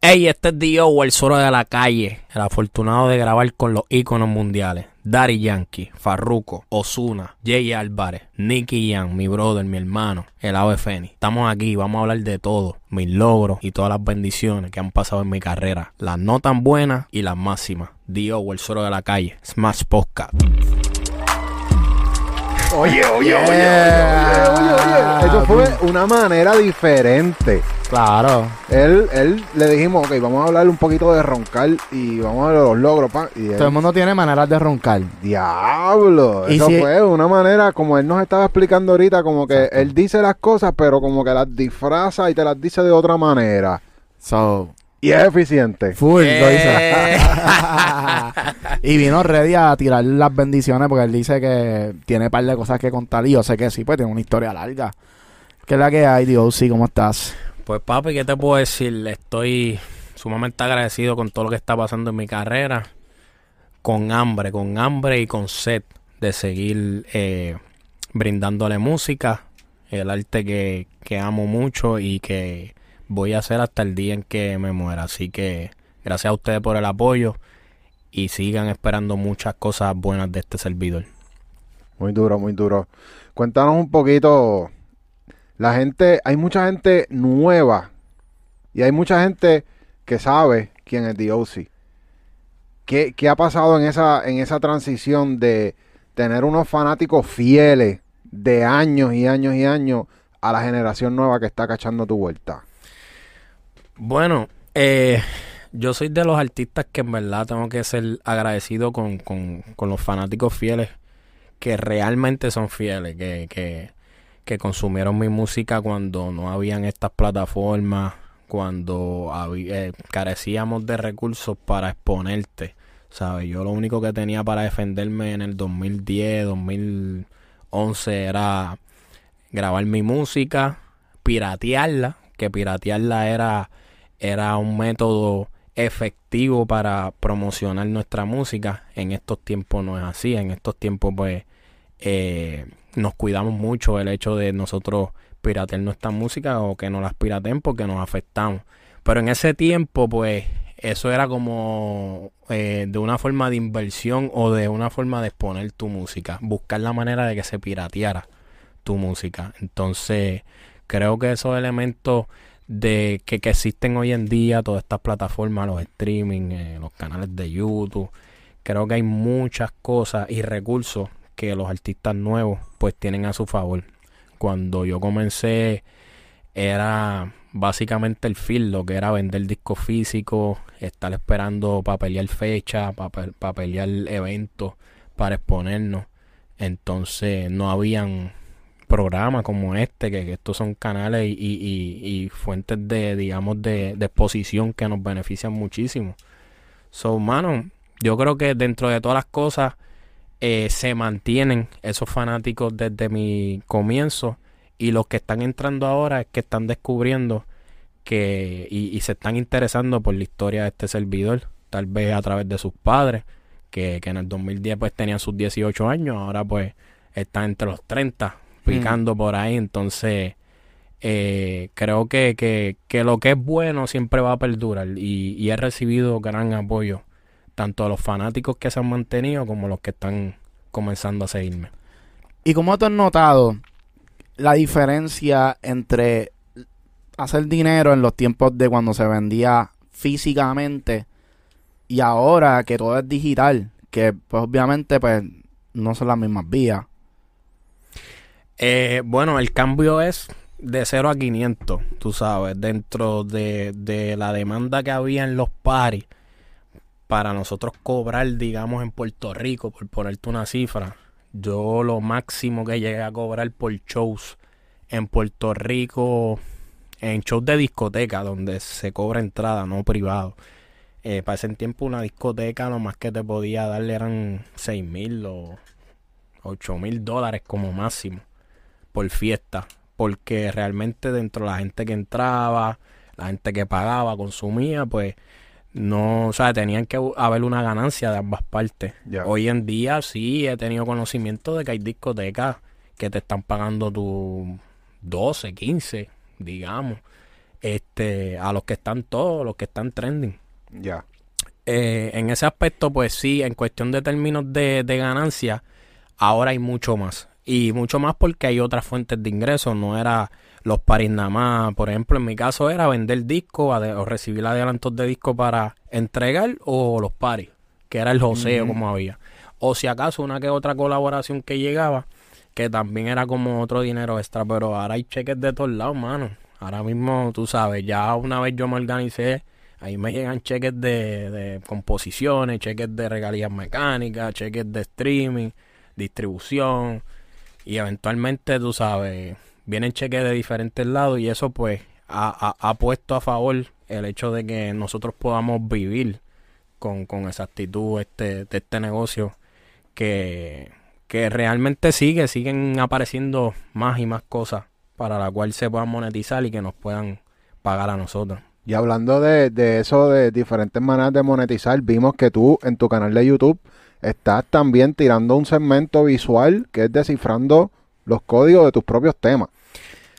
Hey, este es Dio, el solo de la calle, el afortunado de grabar con los íconos mundiales. Daddy Yankee, Farruko, Osuna, Jay Álvarez, Nicky Young, mi brother, mi hermano, el ave Feni. Estamos aquí, vamos a hablar de todo, mis logros y todas las bendiciones que han pasado en mi carrera. Las no tan buenas y las máximas. Dio, el solo de la calle, Smash Podcast. Oye, oye, oye, oye, oye, oye. Eso fue una manera diferente. Claro. Él, él le dijimos, ok, vamos a hablar un poquito de roncar y vamos a ver los logros, pa. Y él, Todo el mundo tiene maneras de roncar. diablo. Y Eso si- fue una manera, como él nos estaba explicando ahorita, como que él dice las cosas, pero como que las disfraza y te las dice de otra manera. So, Y es eficiente. full, lo Eh. dice. y vino ready a tirar las bendiciones porque él dice que tiene un par de cosas que contar y yo sé que sí, pues tiene una historia larga. ¿Qué es la que hay, Dios? Sí, ¿cómo estás? Pues papi, ¿qué te puedo decir? Estoy sumamente agradecido con todo lo que está pasando en mi carrera. Con hambre, con hambre y con sed de seguir eh, brindándole música, el arte que, que amo mucho y que voy a hacer hasta el día en que me muera. Así que gracias a ustedes por el apoyo y sigan esperando muchas cosas buenas de este servidor. Muy duro, muy duro. Cuéntanos un poquito. La gente, hay mucha gente nueva y hay mucha gente que sabe quién es DOC. ¿Qué, qué ha pasado en esa, en esa transición de tener unos fanáticos fieles de años y años y años a la generación nueva que está cachando tu vuelta? Bueno, eh, yo soy de los artistas que en verdad tengo que ser agradecido con, con, con los fanáticos fieles que realmente son fieles, que, que, que consumieron mi música cuando no habían estas plataformas, cuando eh, carecíamos de recursos para exponerte. ¿Sabes? Yo lo único que tenía para defenderme en el 2010, 2011 era grabar mi música, piratearla, que piratearla era, era un método efectivo para promocionar nuestra música. En estos tiempos no es así, en estos tiempos pues eh, nos cuidamos mucho el hecho de nosotros piratear nuestra música o que no las piraten porque nos afectamos. Pero en ese tiempo pues eso era como eh, de una forma de inversión o de una forma de exponer tu música, buscar la manera de que se pirateara tu música. Entonces, creo que esos elementos de que, que existen hoy en día, todas estas plataformas, los streaming, eh, los canales de YouTube, creo que hay muchas cosas y recursos que los artistas nuevos pues tienen a su favor. Cuando yo comencé era básicamente el feel, lo que era vender discos físicos, estar esperando para pelear fecha, para pelear eventos, para exponernos. Entonces no habían programas como este, que, estos son canales y, fuentes de, digamos, de, de exposición que nos benefician muchísimo. So, mano, yo creo que dentro de todas las cosas eh, se mantienen esos fanáticos desde mi comienzo y los que están entrando ahora es que están descubriendo que y, y se están interesando por la historia de este servidor, tal vez a través de sus padres, que, que en el 2010 pues tenían sus 18 años, ahora pues están entre los 30, picando por ahí, entonces eh, creo que, que, que lo que es bueno siempre va a perdurar y, he recibido gran apoyo tanto a los fanáticos que se han mantenido como los que están comenzando a seguirme. ¿Y cómo tú has notado la diferencia entre hacer dinero en los tiempos de cuando se vendía físicamente y ahora que todo es digital? Que pues obviamente pues no son las mismas vías. Eh, bueno, el cambio es de 0 a 500, tú sabes, dentro de, de la demanda que había en los paris para nosotros cobrar, digamos, en Puerto Rico, por ponerte una cifra, yo lo máximo que llegué a cobrar por shows en Puerto Rico, en shows de discoteca, donde se cobra entrada, no privado. Eh, para ese tiempo una discoteca lo más que te podía darle eran 6 mil o 8 mil dólares como máximo por fiesta, porque realmente dentro de la gente que entraba, la gente que pagaba, consumía, pues no, o sea, tenían que haber una ganancia de ambas partes. Hoy en día sí he tenido conocimiento de que hay discotecas que te están pagando tu 12, 15, digamos. este, a los que están todos, los que están trending. Ya. Eh, en ese aspecto, pues sí, en cuestión de términos de, de ganancia, ahora hay mucho más. Y mucho más porque hay otras fuentes de ingresos, no era los paris nada más. Por ejemplo, en mi caso era vender discos ade- o recibir adelantos de disco para entregar o los paris, que era el joseo como había. O si acaso una que otra colaboración que llegaba, que también era como otro dinero extra, pero ahora hay cheques de todos lados, mano. Ahora mismo, tú sabes, ya una vez yo me organicé, ahí me llegan cheques de, de composiciones, cheques de regalías mecánicas, cheques de streaming, distribución, y eventualmente, tú sabes, vienen cheques de diferentes lados y eso pues ha, ha- ha puesto a favor el hecho de que nosotros podamos vivir con, con esa actitud este, de este negocio que, que realmente sigue, siguen apareciendo más y más cosas para la cual se puedan monetizar y que nos puedan pagar a nosotros. Y hablando de, de eso, de diferentes maneras de monetizar, vimos que tú en tu canal de YouTube estás también tirando un segmento visual que es descifrando los códigos de tus propios temas.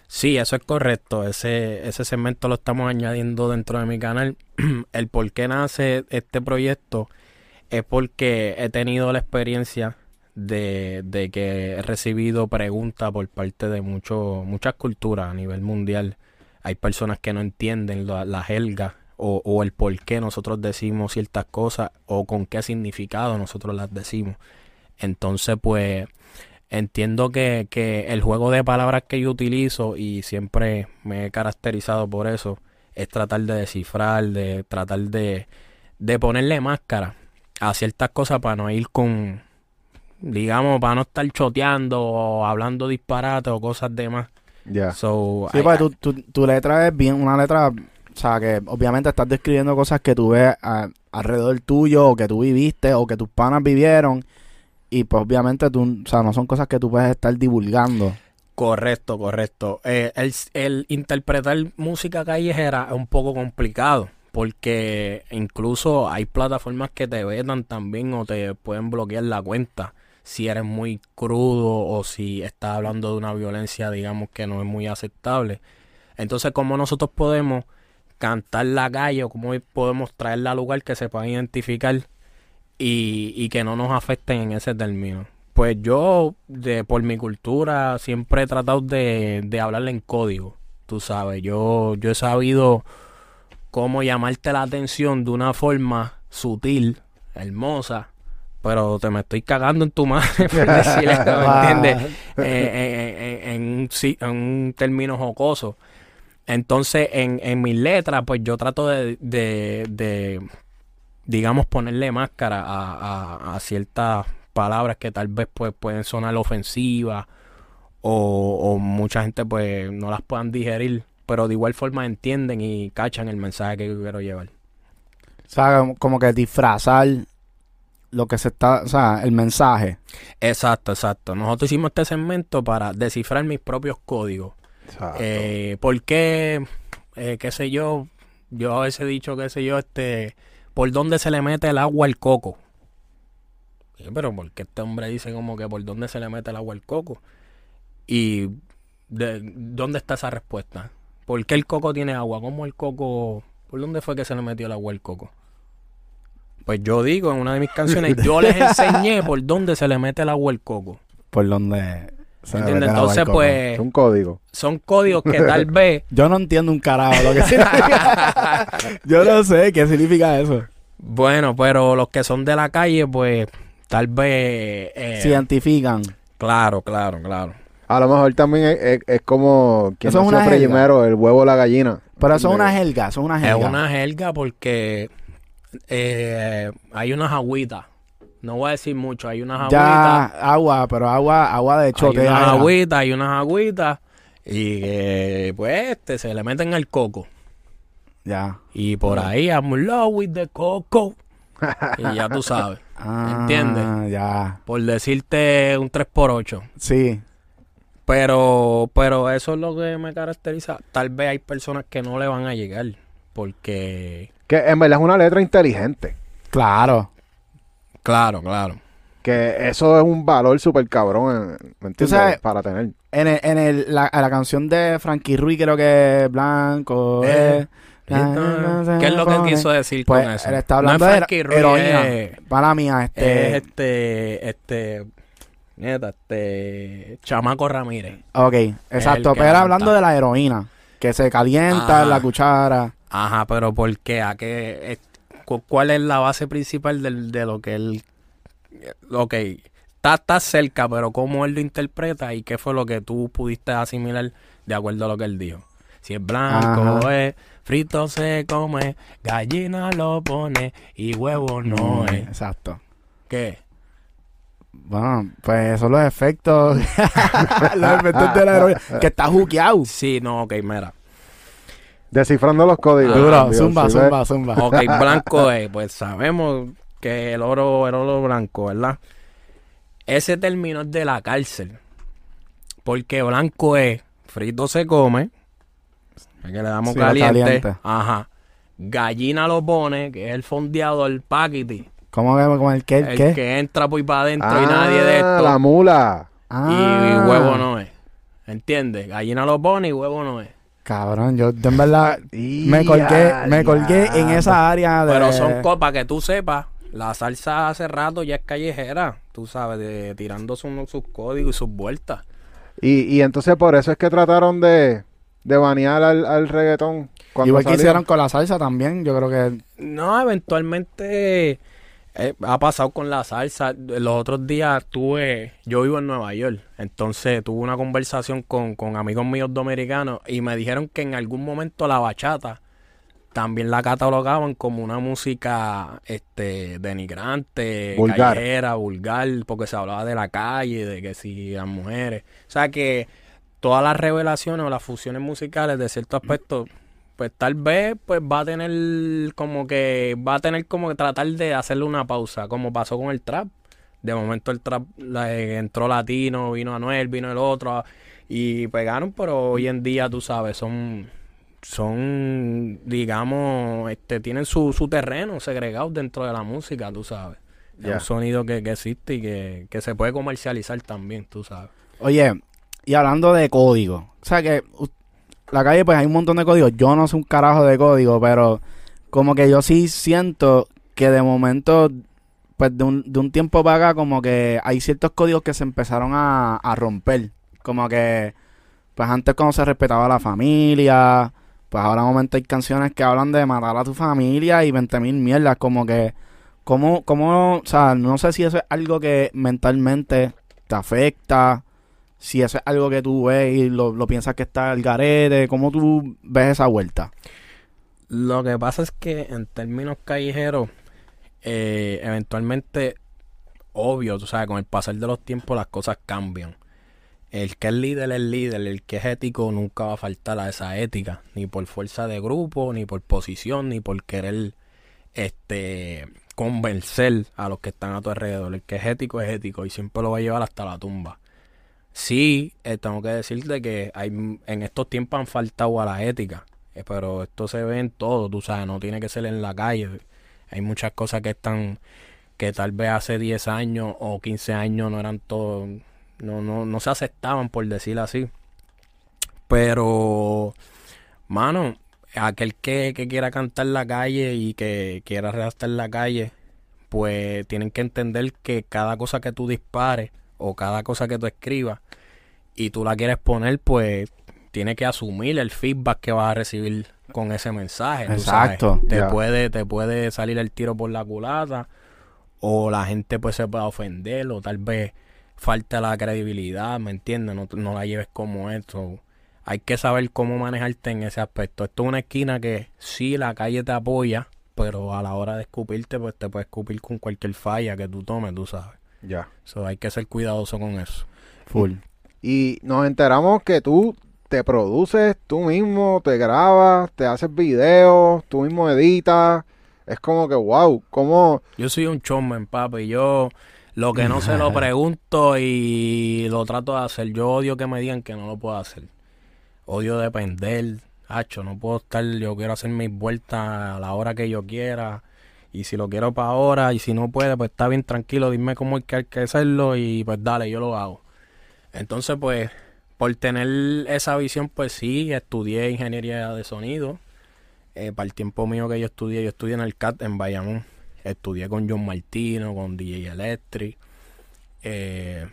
Sí, eso es correcto. Ese, ese segmento lo estamos añadiendo dentro de mi canal. El por qué nace este proyecto es porque he tenido la experiencia de, de que he recibido preguntas por parte de mucho, muchas culturas a nivel mundial. Hay personas que no entienden la, la jerga o, o el por qué nosotros decimos ciertas cosas o con qué significado nosotros las decimos. Entonces, pues entiendo que, que el juego de palabras que yo utilizo y siempre me he caracterizado por eso es tratar de descifrar, de tratar de, de ponerle máscara a ciertas cosas para no ir con, digamos, para no estar choteando o hablando disparate o cosas demás. Ya. So, Sí, pues tu, tu, tu letra es bien una letra, o sea, que obviamente estás describiendo cosas que tú ves alrededor tuyo o que tú viviste o que tus panas vivieron y pues obviamente tú, o sea, no son cosas que tú puedes estar divulgando. Correcto, correcto. Eh, el, el interpretar música callejera es un poco complicado porque incluso hay plataformas que te vetan también o te pueden bloquear la cuenta si eres muy crudo o si estás hablando de una violencia, digamos, que no es muy aceptable. Entonces, ¿cómo nosotros podemos cantar la calle o cómo podemos traerla al lugar que se pueda identificar y, y que no nos afecten en ese término? Pues yo, de, por mi cultura, siempre he tratado de, de hablarle en código. Tú sabes, yo, yo he sabido cómo llamarte la atención de una forma sutil, hermosa, pero te me estoy cagando en tu madre por decirle, ¿me entiendes? Eh, eh, eh, en, un, en un término jocoso. Entonces, en, en mis letras, pues yo trato de, de, de, digamos, ponerle máscara a, a- a ciertas palabras que tal vez pues, pueden sonar ofensivas o, o mucha gente pues no las puedan digerir, pero de igual forma entienden y cachan el mensaje que yo quiero llevar. O sea, como- como que disfrazar lo que se está, o sea, el mensaje. Exacto, exacto. Nosotros hicimos este segmento para descifrar mis propios códigos. Eh, ¿Por qué, eh, qué sé yo, yo a veces he dicho, qué sé yo, este, por dónde se le mete el agua al coco? Sí, pero ¿por qué este hombre dice como que por dónde se le mete el agua al coco? ¿Y de, dónde está esa respuesta? ¿Por qué el coco tiene agua? ¿Cómo el coco, por dónde fue que se le metió el agua al coco? Pues yo digo en una de mis canciones, yo les enseñé por dónde se le mete el agua al coco. Por donde se Entonces, pues, es un código. son códigos que tal vez Yo no entiendo un carajo lo que significa. Yo no sé qué significa eso. Bueno, pero los que son de la calle, pues tal vez... eh, Se identifican. Claro, claro, claro. A lo mejor también es, es- es como quien Eso es una primero, el huevo o la gallina. Pero eso es una ¿Entiendes? jerga, eso es una Es jerga. una jerga porque eh, hay unas agüitas. No voy a decir mucho, hay unas agüitas. Ya agua, pero agua, agua de Hay chote. unas agüitas, hay unas agüitas. Y eh, pues este, se le meten al coco. Ya. Y por ahí, I'm love with the coco. y ya tú sabes. Ah, ¿Entiendes? Ya. Por decirte un 3x8. Sí. Pero, pero eso es lo que me caracteriza. Tal vez hay personas que no le van a llegar. Porque, Que en verdad es una letra inteligente. Claro. Claro, claro. Que eso es un valor súper cabrón, eh, ¿me entiendes? sabes- Para tener. En, el, en el, la, la canción de Frankie Ruiz creo que es Blanco. Eh, eh, ¿Qué es lo que quiso decir Pues con eso? él está No hablando es de Frankie Ruiz, heroína. es- Para mía, este... es este, este, neta, este, Chamaco Ramírez. Ok, exacto. Pero hablando de la heroína, que se calienta Ah. en la cuchara. Ajá, pero ¿por qué? ¿A qué? Cu- ¿Cuál es la base principal del- de lo que él, ok, está, está cerca, pero cómo él lo interpreta y qué fue lo que tú pudiste asimilar de acuerdo a lo que él dijo? Si es blanco Ajá. es, frito se come, gallina lo pone y huevo no Mm, es. Exacto. ¿Qué? Bueno, pues son los efectos. los efectos de la heroína. Que está juqueado. Sí, no, ok, mira. Descifrando los códigos. Ah, Duro, Dios, zumba, ¿sí ves? zumba, zumba. Ok, blanco es, pues sabemos que el oro, el oro blanco, ¿verdad? Ese término es de la cárcel. Porque blanco es, frito se come, es que le damos Sí, caliente, caliente. ajá. Gallina lo pone, que es el fondeador, el paquiti, ¿Cómo que con el qué? ¿El el qué? que entra por para adentro y Ah, nadie de esto. la mula. Ah, Y huevo no es. ¿Entiendes? Gallina lo pone y huevo no es. Cabrón, yo de en verdad me colgué, me colgué en esa área de... Pero son copas que tú sepas. La salsa hace rato ya es callejera, tú sabes, de, tirando sus, sus códigos y sus vueltas. Y, y entonces por eso es que trataron de, de banear al, al reggaetón. Igual que salió. hicieron con la salsa también, yo creo que... No, eventualmente eh, ha pasado con la salsa. Los otros días tuve, yo vivo en Nueva York, entonces tuve una conversación con, con amigos míos dominicanos y me dijeron que en algún momento la bachata también la catalogaban como una música este denigrante, Vulgar. callejera, vulgar, porque se hablaba de la calle, de que si las mujeres, o sea que todas las revelaciones o las fusiones musicales de cierto aspecto pues tal vez pues va a tener como que va a tener como que tratar de hacerle una pausa como pasó con el trap. De momento el trap la- eh, entró latino vino Anuel vino el otro y pegaron pero hoy en día tú sabes son son digamos este tienen su, su terreno segregado dentro de la música tú sabes. Es Ya. un sonido que, que existe y que, que se puede comercializar también tú sabes. Oye, y hablando de código, o sea que u- la calle pues hay un montón de códigos, yo no sé un carajo de código, pero como que yo sí siento que de momento, pues de un, de un tiempo para acá, como que hay ciertos códigos que se empezaron a, a romper, como que pues antes cuando se respetaba la familia, pues ahora de momento hay canciones que hablan de matar a tu familia y 20 mil mierdas, como que, como, como, o sea, no sé si eso es algo que mentalmente te afecta, si eso es algo que tú ves y lo, piensas que está al garete, ¿cómo tú ves esa vuelta? Lo que pasa es que en términos callejeros, eh, eventualmente, obvio, tú sabes, con el pasar de los tiempos las cosas cambian. El que es líder es líder, el que es ético nunca va a faltar a esa ética, ni por fuerza de grupo, ni por posición, ni por querer este convencer a los que están a tu alrededor. El que es ético es ético y siempre lo va a llevar hasta la tumba. Sí, eh, tengo que decirte que hay, en estos tiempos han faltado a la ética, eh, pero esto se ve en todo, tú sabes, no tiene que ser en la calle. Hay muchas cosas que están, que tal vez hace 10 años o 15 años no eran todo, no, no, no se aceptaban, por decirlo así. Pero, mano, aquel que, que quiera cantar en la calle y que quiera redactar en la calle, pues tienen que entender que cada cosa que tú dispares o cada cosa que tú escribas y tú la quieres poner, pues tiene que asumir el feedback que vas a recibir con ese mensaje. Exacto. Te puede, te puede salir el tiro por la culata, o la gente pues se puede ofender, o tal vez falta la credibilidad, ¿me entiendes? No, no la lleves como esto. Hay que saber cómo manejarte en ese aspecto. Esto es una esquina que sí la calle te apoya, pero a la hora de escupirte, pues te puede escupir con cualquier falla que tú tomes, tú sabes. Ya. So, hay que ser cuidadoso con eso. Full. Y nos enteramos que tú te produces tú mismo, te grabas, te haces videos, tú mismo editas. Es como que, wow, ¿cómo? Yo soy un showman, papi. Yo lo que no se lo pregunto y lo trato de hacer. Yo odio que me digan que no lo puedo hacer. Odio depender. Hacho, no puedo estar, yo quiero hacer mis vueltas a la hora que yo quiera. Y si lo quiero para ahora, y si no puede, pues está bien tranquilo, dime cómo hay que, hacerlo y pues dale, yo lo hago. Entonces, pues, por tener esa visión, pues sí, estudié ingeniería de sonido. Eh, para el tiempo mío que yo estudié, yo estudié en el CAT en Bayamón. Estudié con John Martino, con DJ Electric. Eh,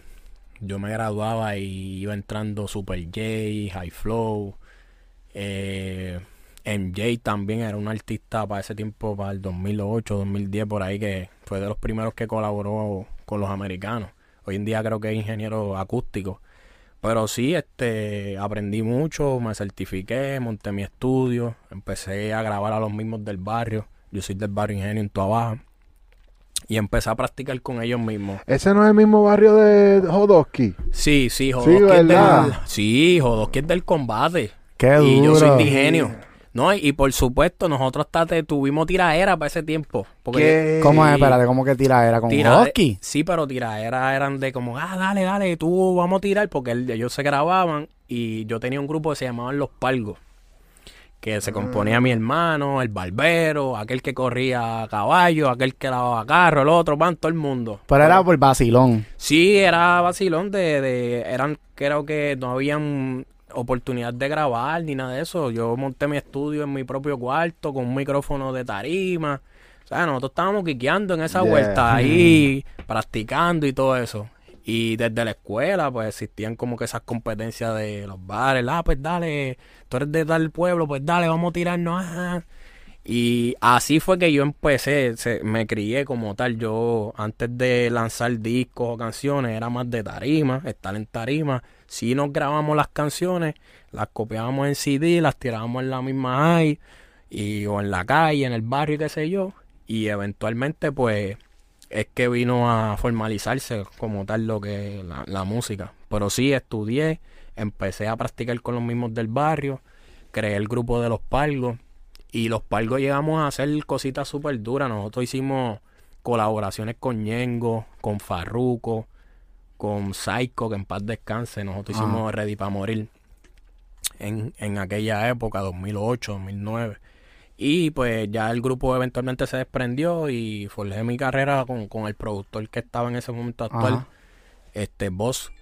yo me graduaba y iba entrando Super J, High Flow. Eh, MJ también era un artista para ese tiempo, para el 2008, 2010, por ahí, que fue de los primeros que colaboró con los americanos. Hoy en día creo que es ingeniero acústico. Pero sí, este, aprendí mucho, me certifiqué, monté mi estudio, empecé a grabar a los mismos del barrio. Yo soy del barrio Ingenio en Tuabaja. Y empecé a practicar con ellos mismos. ¿Ese no es el mismo barrio de Jodosky? Sí, sí, Jodosky es ¿verdad? del... Sí, Jodosky es del combate. Qué Y yo soy duro. de ingenio. No, y, y por supuesto, nosotros hasta te- tuvimos tiraera para ese tiempo. Porque ¿Qué? ¿Cómo es? Espérate, ¿cómo que tira era con Tira- hockey? Sí, pero tiraderas eran de como, ah, dale, dale, tú vamos a tirar, porque el- ellos se grababan y yo tenía un grupo que se llamaban Los Palgos, que se componía mi hermano, el barbero, aquel que corría a caballo, aquel que lavaba carro, el otro, van, todo el mundo. Pero era por vacilón. Sí, era vacilón de, de, eran, creo que no habían oportunidad de grabar ni nada de eso. Yo monté mi estudio en mi propio cuarto con un micrófono de tarima. O sea, nosotros estábamos quiqueando en esa Yeah. vuelta ahí, practicando y todo eso. Y desde la escuela, pues existían como que esas competencias de los bares. Ah, pues dale, tú eres de tal pueblo, pues dale, vamos a tirarnos. ajá. Y así fue que yo empecé, se- me crié como tal. Yo antes de lanzar discos o canciones era más de tarima, estar en tarima. Si nos grabamos las canciones, las copiábamos en CD, las tirábamos en la misma AI y, o en la calle, en el barrio, qué sé yo. Y eventualmente pues es que vino a formalizarse como tal lo que la, la música. Pero sí estudié, empecé a practicar con los mismos del barrio, creé el grupo de los palgos y los palgos llegamos a hacer cositas súper duras. Nosotros hicimos colaboraciones con Ñengo, con Farruko, con Psycho, que en paz descanse. Nosotros Ajá. hicimos Ready para Morir en, en aquella época, 2008, 2009. Y pues ya el grupo eventualmente se desprendió y forjé mi carrera con, con el productor que estaba en ese momento actual, Ajá. este Boss,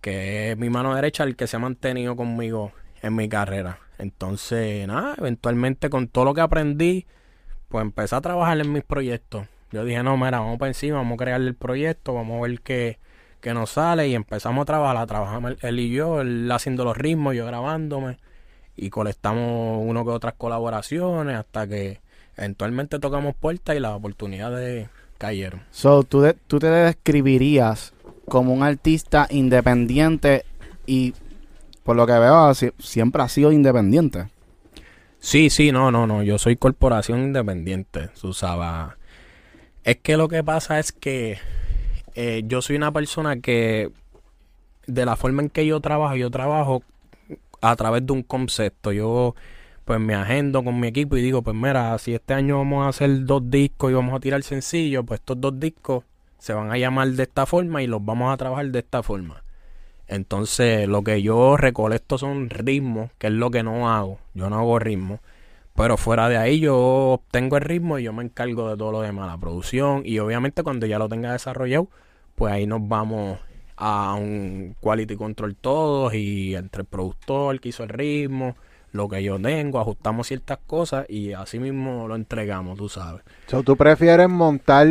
que es mi mano derecha, el que se ha mantenido conmigo en mi carrera. Entonces, nada, eventualmente con todo lo que aprendí, pues empecé a trabajar en mis proyectos. Yo dije, no, mira, vamos para encima, vamos a crear el proyecto, vamos a ver qué, qué nos sale y empezamos a trabajar, trabajamos él, y yo, él haciendo los ritmos, yo grabándome y colectamos uno que otras colaboraciones hasta que eventualmente tocamos puertas y las oportunidades cayeron. So, ¿tú, de- tú te describirías como un artista independiente y por lo que veo si- siempre has sido independiente. Sí, sí, no, no, no. Yo soy corporación independiente, Susaba. Es que lo que pasa es que eh, yo soy una persona que, de la forma en que yo trabajo, yo trabajo a través de un concepto. Yo, pues, me agendo con mi equipo y digo, pues, mira, si este año vamos a hacer dos discos y vamos a tirar sencillo, pues estos dos discos se van a llamar de esta forma y los vamos a trabajar de esta forma. Entonces, lo que yo recolecto son ritmos, que es lo que no hago. Yo no hago ritmos. Pero fuera de ahí yo obtengo el ritmo y yo me encargo de todo lo demás, la producción. Y obviamente cuando ya lo tenga desarrollado, pues ahí nos vamos a un quality control todos y entre el productor que hizo el ritmo, lo que yo tengo, ajustamos ciertas cosas y así mismo lo entregamos, tú sabes. So, ¿Tú prefieres montar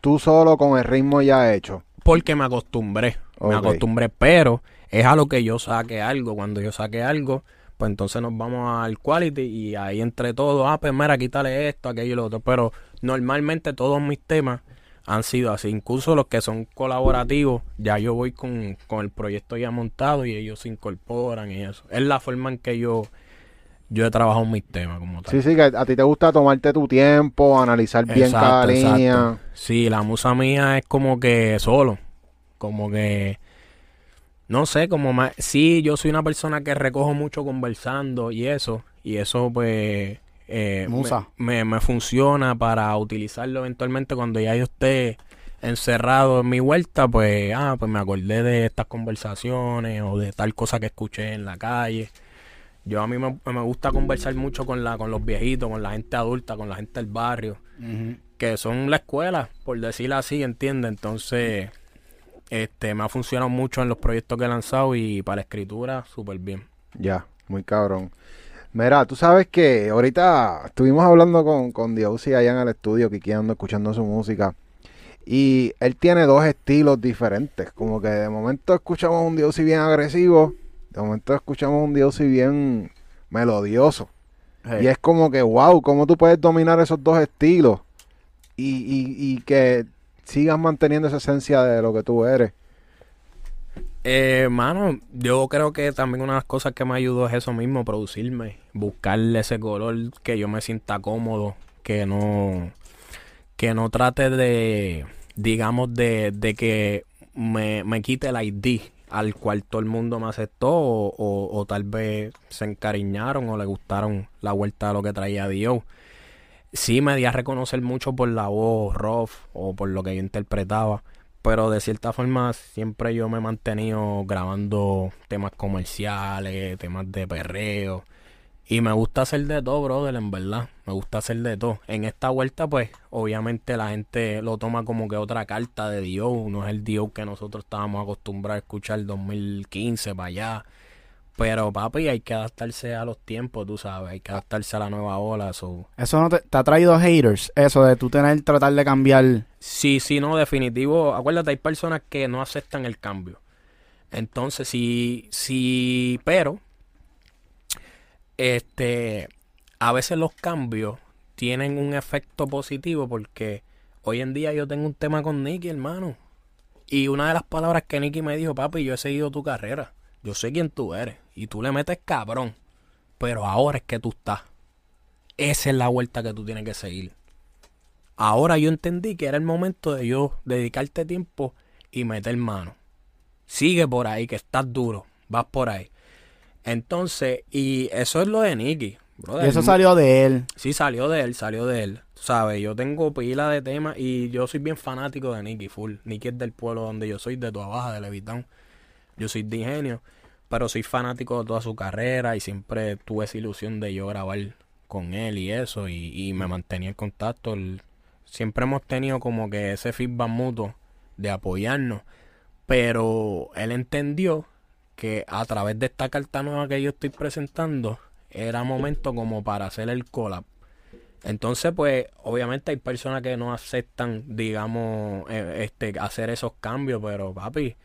tú solo con el ritmo ya hecho? Porque me acostumbré, me acostumbré, pero es a lo que yo saque algo. Cuando yo saque algo, pues entonces nos vamos al quality y ahí entre todos, ah, pues mira, quítale esto, aquello y lo otro. Pero normalmente todos mis temas han sido así, incluso los que son colaborativos, ya yo voy con, con el proyecto ya montado y ellos se incorporan y eso. Es la forma en que yo, yo he trabajado mis temas como tal. Sí, sí, que a ti te gusta tomarte tu tiempo, analizar bien cada exacto. línea. Sí, la musa mía es como que solo. Como que. No sé, como más. Sí, yo soy una persona que recojo mucho conversando y eso. Y eso, pues. Eh, Musa. Me, me, me funciona para utilizarlo eventualmente cuando ya yo esté encerrado en mi vuelta. Pues, ah, pues me acordé de estas conversaciones o de tal cosa que escuché en la calle. Yo a mí me, me gusta conversar mucho con la con los viejitos, con la gente adulta, con la gente del barrio. que son la escuela, por decirlo así, ¿entiendes? Entonces, este, me ha funcionado mucho en los proyectos que he lanzado y para la escritura, súper bien. Ya, muy cabrón. Mira, tú sabes que ahorita estuvimos hablando con, con allá en el estudio, quiqueando, escuchando su música. Y él tiene dos estilos diferentes. Como que de momento escuchamos un Diosy bien agresivo, de momento escuchamos un Diosy bien melodioso. Hey. Y es como que, wow, ¿cómo tú puedes dominar esos dos estilos? Y, y, y que sigas manteniendo esa esencia de lo que tú eres. Eh, mano, yo creo que también una de las cosas que me ayudó es eso mismo, producirme, buscar ese color que yo me sienta cómodo, que no, que no trate de, digamos, de, de que me, me quite el ID al cual todo el mundo me aceptó o, o- o tal vez se encariñaron o le gustaron la vuelta de lo que traía Dio. Sí me di a reconocer mucho por la voz rough o por lo que yo interpretaba, pero de cierta forma siempre yo me he mantenido grabando temas comerciales, temas de perreo. Y me gusta hacer de todo, brother, en verdad. Me gusta hacer de todo. En esta vuelta, pues, obviamente la gente lo toma como que otra carta de Dio. No es el Dio que nosotros estábamos acostumbrados a escuchar 2015 para allá. Pero, papi, hay que adaptarse a los tiempos, tú sabes. Hay que adaptarse a la nueva ola. So. Eso no te, te ha traído haters, eso de tú tener, tratar de cambiar. Sí, sí, no, definitivo. Acuérdate, hay personas que no aceptan el cambio. Entonces, sí, sí, pero, este, a veces los cambios tienen un efecto positivo porque hoy en día yo tengo un tema con Nicky, hermano. Y una de las palabras que Nicky me dijo, papi, yo he seguido tu carrera. Yo sé quién tú eres. Y tú le metes cabrón. Pero ahora es que tú estás. Esa es la vuelta que tú tienes que seguir. Ahora yo entendí que era el momento de yo dedicarte tiempo y meter mano. Sigue por ahí, que estás duro. Vas por ahí. Entonces, y eso es lo de Nicky. brother. Y eso salió de él. Sí, salió de él, salió de él. ¿Sabes? Yo tengo pila de temas y yo soy bien fanático de Nicky Full. Nicky es del pueblo donde yo soy, de Toa Baja, de Levitown. Yo soy de Ingenio, pero soy fanático de toda su carrera y siempre tuve esa ilusión de yo grabar con él y eso y, y me mantenía en contacto. El- siempre hemos tenido como que ese feedback mutuo de apoyarnos, pero él entendió que a través de esta carta nueva que yo estoy presentando era momento como para hacer el collab. Entonces, pues, obviamente hay personas que no aceptan, digamos, eh, este, hacer esos cambios, pero papi,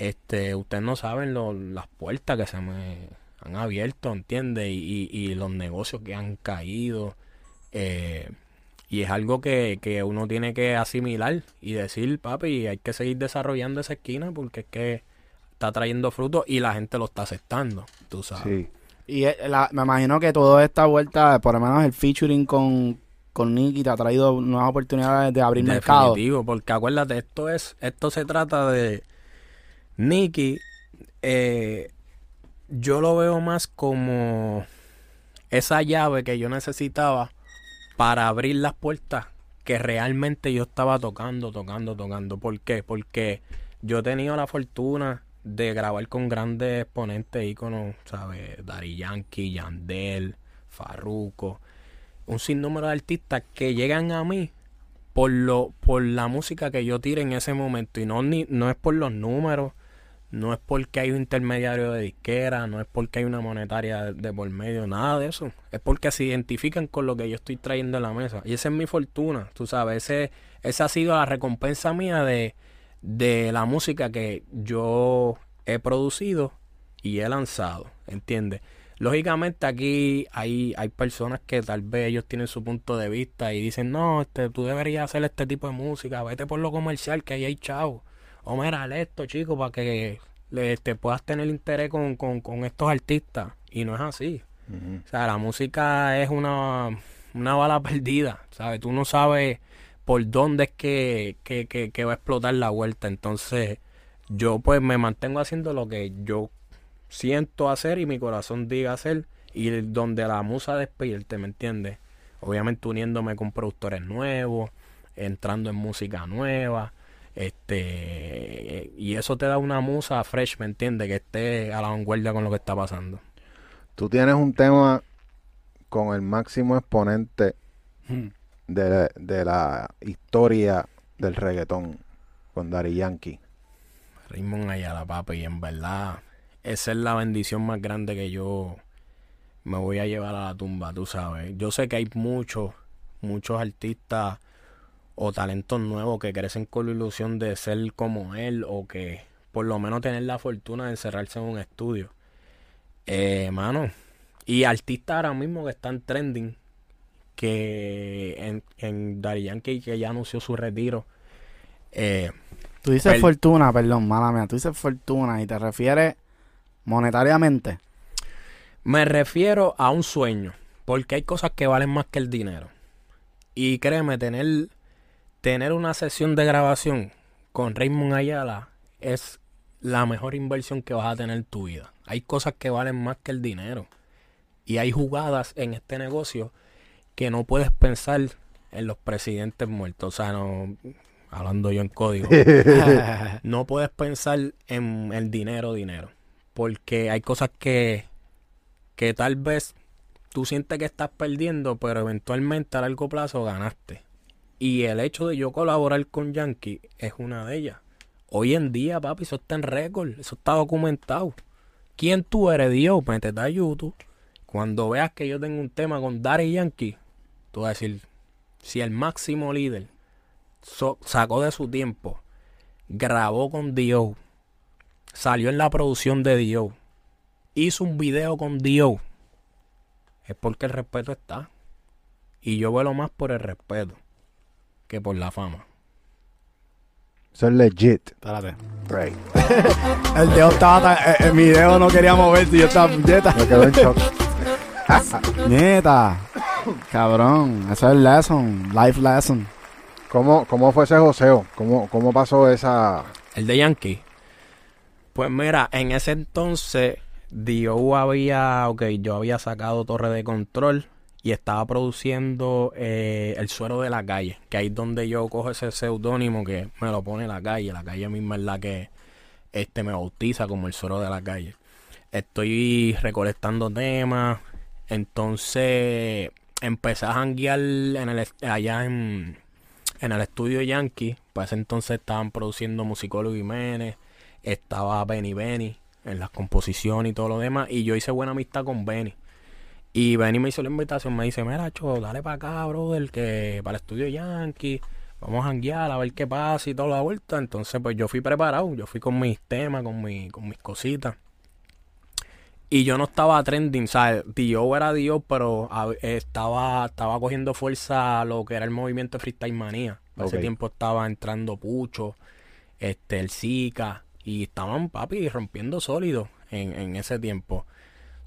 este, ustedes no saben lo- las puertas que se me han abierto, ¿entiendes? Y, y, y los negocios que han caído. eh, y es algo que, que uno tiene que asimilar y decir, papi, hay que seguir desarrollando esa esquina porque es que está trayendo frutos y la gente lo está aceptando, tú sabes. Sí. Y eh, la- me imagino que toda esta vuelta, por lo menos el featuring con, con Nicky, te ha traído nuevas oportunidades de abrir mercado. Definitivo, porque acuérdate, esto es, esto se trata de Nicky. eh, yo lo veo más como esa llave que yo necesitaba para abrir las puertas que realmente yo estaba tocando, tocando, tocando. ¿Por qué? Porque yo he tenido la fortuna de grabar con grandes exponentes, íconos, ¿sabes? Daddy Yankee, Yandel, Farruko, un sinnúmero de artistas que llegan a mí por lo por la música que yo tire en ese momento y no ni no es por los números no es porque hay un intermediario de disquera no es porque hay una monetaria de, por medio nada de eso es porque se identifican con lo que yo estoy trayendo a la mesa y esa es mi fortuna tú sabes ese esa ha sido la recompensa mía de de la música que yo he producido y he lanzado ¿entiendes? Lógicamente aquí hay, hay personas que tal vez ellos tienen su punto de vista y dicen, no, este, tú deberías hacer este tipo de música, vete por lo comercial que ahí hay chavo. O mira, haz esto, chico, para que le, este, puedas tener interés con, con, con estos artistas. Y no es así. O sea, la música es una, una bala perdida, ¿sabes? Tú no sabes por dónde es que, que, que, que va a explotar la vuelta. Entonces, yo pues me mantengo haciendo lo que yo siento hacer y mi corazón diga hacer y donde la musa despierte, ¿me entiendes? Obviamente uniéndome con productores nuevos, entrando en música nueva, este y eso te da una musa fresh, ¿me entiendes? Que esté a la vanguardia con lo que está pasando. Tú tienes un tema con el máximo exponente Hmm. de, de la historia del reggaetón con Daddy Yankee. Raymond Ayala, papi, y en verdad, esa es la bendición más grande que yo me voy a llevar a la tumba, tú sabes. Yo sé que hay muchos, muchos artistas o talentos nuevos que crecen con la ilusión de ser como él o que por lo menos tener la fortuna de encerrarse en un estudio. Eh, mano, y artistas ahora mismo que están trending, que en, en Daddy Yankee que ya anunció su retiro. Eh, Tú dices El- fortuna, perdón, mala mía. Tú dices fortuna y te refieres monetariamente. Me refiero a un sueño, porque hay cosas que valen más que el dinero. Y créeme, tener, tener una sesión de grabación con Raymond Ayala es la mejor inversión que vas a tener en tu vida. Hay cosas que valen más que el dinero. Y hay jugadas en este negocio que no puedes pensar en los presidentes muertos. O sea, no, hablando yo en código. no puedes pensar en el dinero, dinero. Porque hay cosas que, que tal vez tú sientes que estás perdiendo, pero eventualmente a largo plazo ganaste. Y el hecho de yo colaborar con Yankee es una de ellas. Hoy en día, papi, eso está en récord, eso está documentado. ¿Quién tú eres, Dios? Métete a YouTube. Cuando veas que yo tengo un tema con Daddy Yankee, tú vas a decir, si el máximo líder sacó de su tiempo, grabó con Dio, salió en la producción de Dio, hizo un video con Dio, es porque el respeto está. Y yo velo más por el respeto que por la fama. Eso es legit. Espérate. Right. El dedo estaba tan- eh, eh, mi dedo no quería moverse y yo estaba neta. Me quedo en shock. Neta. Cabrón. Eso es lesson. Life lesson. ¿Cómo, ¿Cómo fue ese joseo? ¿Cómo, ¿Cómo pasó esa...? El de Yankee. Pues mira, en ese entonces Dio había, ok, yo había sacado Torre de Control y estaba produciendo eh, El Suero de la Calle, que ahí es donde yo cojo ese seudónimo que me lo pone la calle, la calle misma es la que este me bautiza como El Suero de la Calle. Estoy recolectando temas, entonces empecé a janguear en el, allá en, en el estudio Yankee. Para ese entonces estaban produciendo Musicólogo Jiménez, estaba Benny Benny en las composiciones y todo lo demás. Y yo hice buena amistad con Benny. Y Benny me hizo la invitación, me dice, mira, cho, dale para acá, brother, que para el estudio Yankee, vamos a janguear a ver qué pasa y toda la vuelta. Entonces, pues yo fui preparado, yo fui con mis temas, con, mi, con mis cositas. Y yo no estaba trending, ¿sabes? Dio era Dio, pero estaba, estaba cogiendo fuerza lo que era el movimiento de Freestyle Manía. En Ese Ok. tiempo estaba entrando Pucho, este, el Zika, y estaban, papi, rompiendo sólido en, en ese tiempo.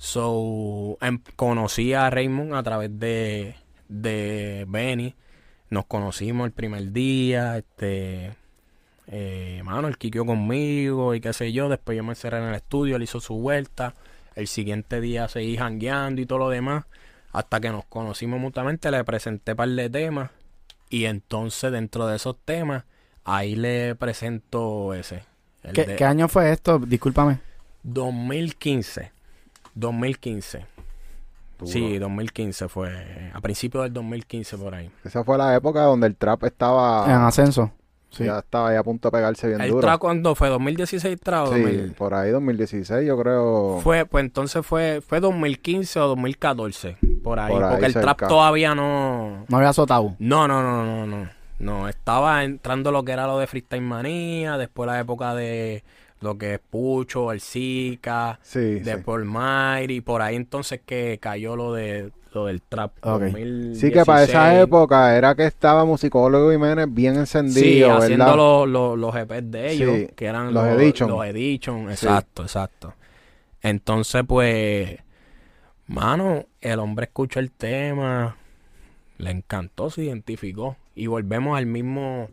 So, em- conocí a Raymond a través de, de Benny. Nos conocimos el primer día, este, eh, mano, él quiqueó conmigo y qué sé yo. Después yo me encerré en el estudio, él hizo su vuelta. El siguiente día seguí jangueando y todo lo demás. Hasta que nos conocimos mutuamente, le presenté par de temas. Y entonces, dentro de esos temas, ahí le presento ese. ¿Qué, de qué año fue esto? Discúlpame. 2015. 2015. Duro. Sí, 2015 fue. A principios del 2015 por ahí. Esa fue la época donde el trap estaba... En ascenso. Sí. Ya estaba ahí a punto de pegarse bien ¿El duro. tra cuándo fue? ¿2016 tra o Sí, 2000? por ahí 2016 yo creo... Fue, pues entonces fue, fue 2015 o 2014. Por ahí. Por ahí porque el trap todavía no. No había azotado. No, no, no, no, no. No, estaba entrando lo que era lo de Freestyle Manía, después la época de lo que es Pucho, el Zika, Sí, de sí. Paul Mayre, y por ahí entonces que cayó lo de lo del trap. Ok. 2016. Sí, que para esa época era que estaba Musicólogo Jiménez bien Sí, encendido, haciendo ¿verdad? los, los, los EPs de ellos, Sí, que eran los los, Edition. los Edition, exacto, exacto. Entonces, pues, mano, el hombre escuchó el tema, le encantó, se identificó. Y volvemos al mismo,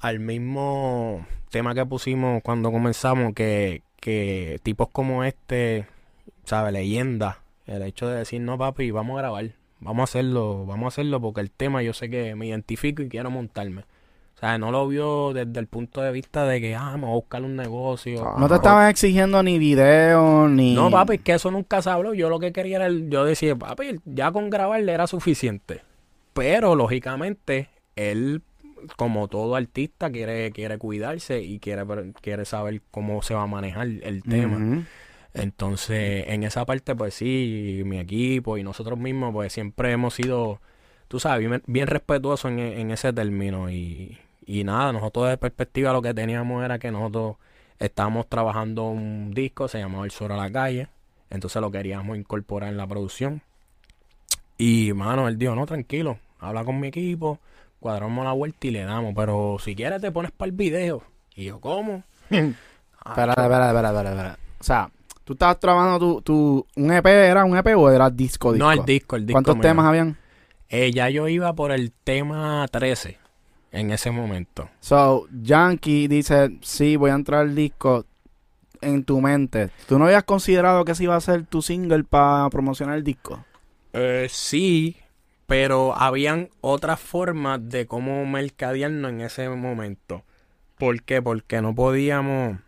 al mismo tema que pusimos cuando comenzamos, que, que tipos como este, ¿sabe? Leyenda. El hecho de decir, no, papi, vamos a grabar. Vamos a hacerlo, vamos a hacerlo porque el tema yo sé que me identifico y quiero montarme. O sea, no lo vio desde el punto de vista de que, ah, me voy a buscar un negocio. Ah. No te estaban exigiendo ni video, ni... No, papi, es que eso nunca se habló. Yo lo que quería era, el- yo decía, papi, ya con grabarle era suficiente. pero lógicamente él, como todo artista, quiere, quiere cuidarse y quiere, quiere saber cómo se va a manejar el tema. Entonces, en esa parte, pues sí, mi equipo y nosotros mismos, pues siempre hemos sido, tú sabes, bien, bien respetuosos en, en ese término. Y, y nada, nosotros de perspectiva lo que teníamos era que nosotros estábamos trabajando un disco, se llamaba El Sur a la Calle. Entonces lo queríamos incorporar en la producción. Y, mano, él dijo, no, tranquilo, habla con mi equipo, cuadramos la vuelta y le damos. Pero si quieres te pones para el video. Y yo, ¿cómo? Ah, Espera, espera, espera, espera. O sea, tú estabas trabajando tu, tu, un EP, ¿era un EP o era disco disco? No, el disco, el disco. ¿Cuántos temas habían? Eh, ya yo iba por el tema 13 en ese momento. So, Yankee dice, sí, voy a entrar al disco en tu mente. ¿Tú no habías considerado que ese iba a ser tu single para promocionar el disco? Eh, sí, pero habían otras formas de cómo mercadearnos en ese momento. ¿Por qué? Porque no podíamos...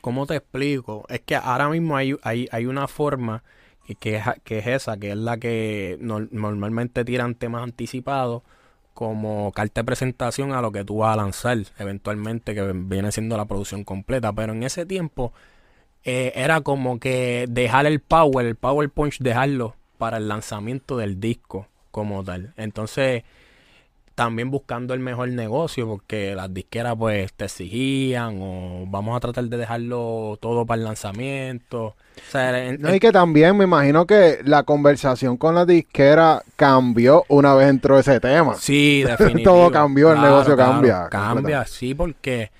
¿Cómo te explico? Es que ahora mismo hay, hay, hay una forma que, que, es, que es esa, que es la que nor- normalmente tiran temas anticipados como carta de presentación a lo que tú vas a lanzar eventualmente, que viene siendo la producción completa. Pero en ese tiempo eh, era como que dejar el power, el power punch, dejarlo para el lanzamiento del disco como tal. Entonces, también buscando el mejor negocio, porque las disqueras pues te exigían o vamos a tratar de dejarlo todo para el lanzamiento. O sea, en- No, y que también me imagino que la conversación con la disquera cambió una vez entró ese tema. Sí, definitivo. Todo cambió, el negocio cambia Cambia, sí, porque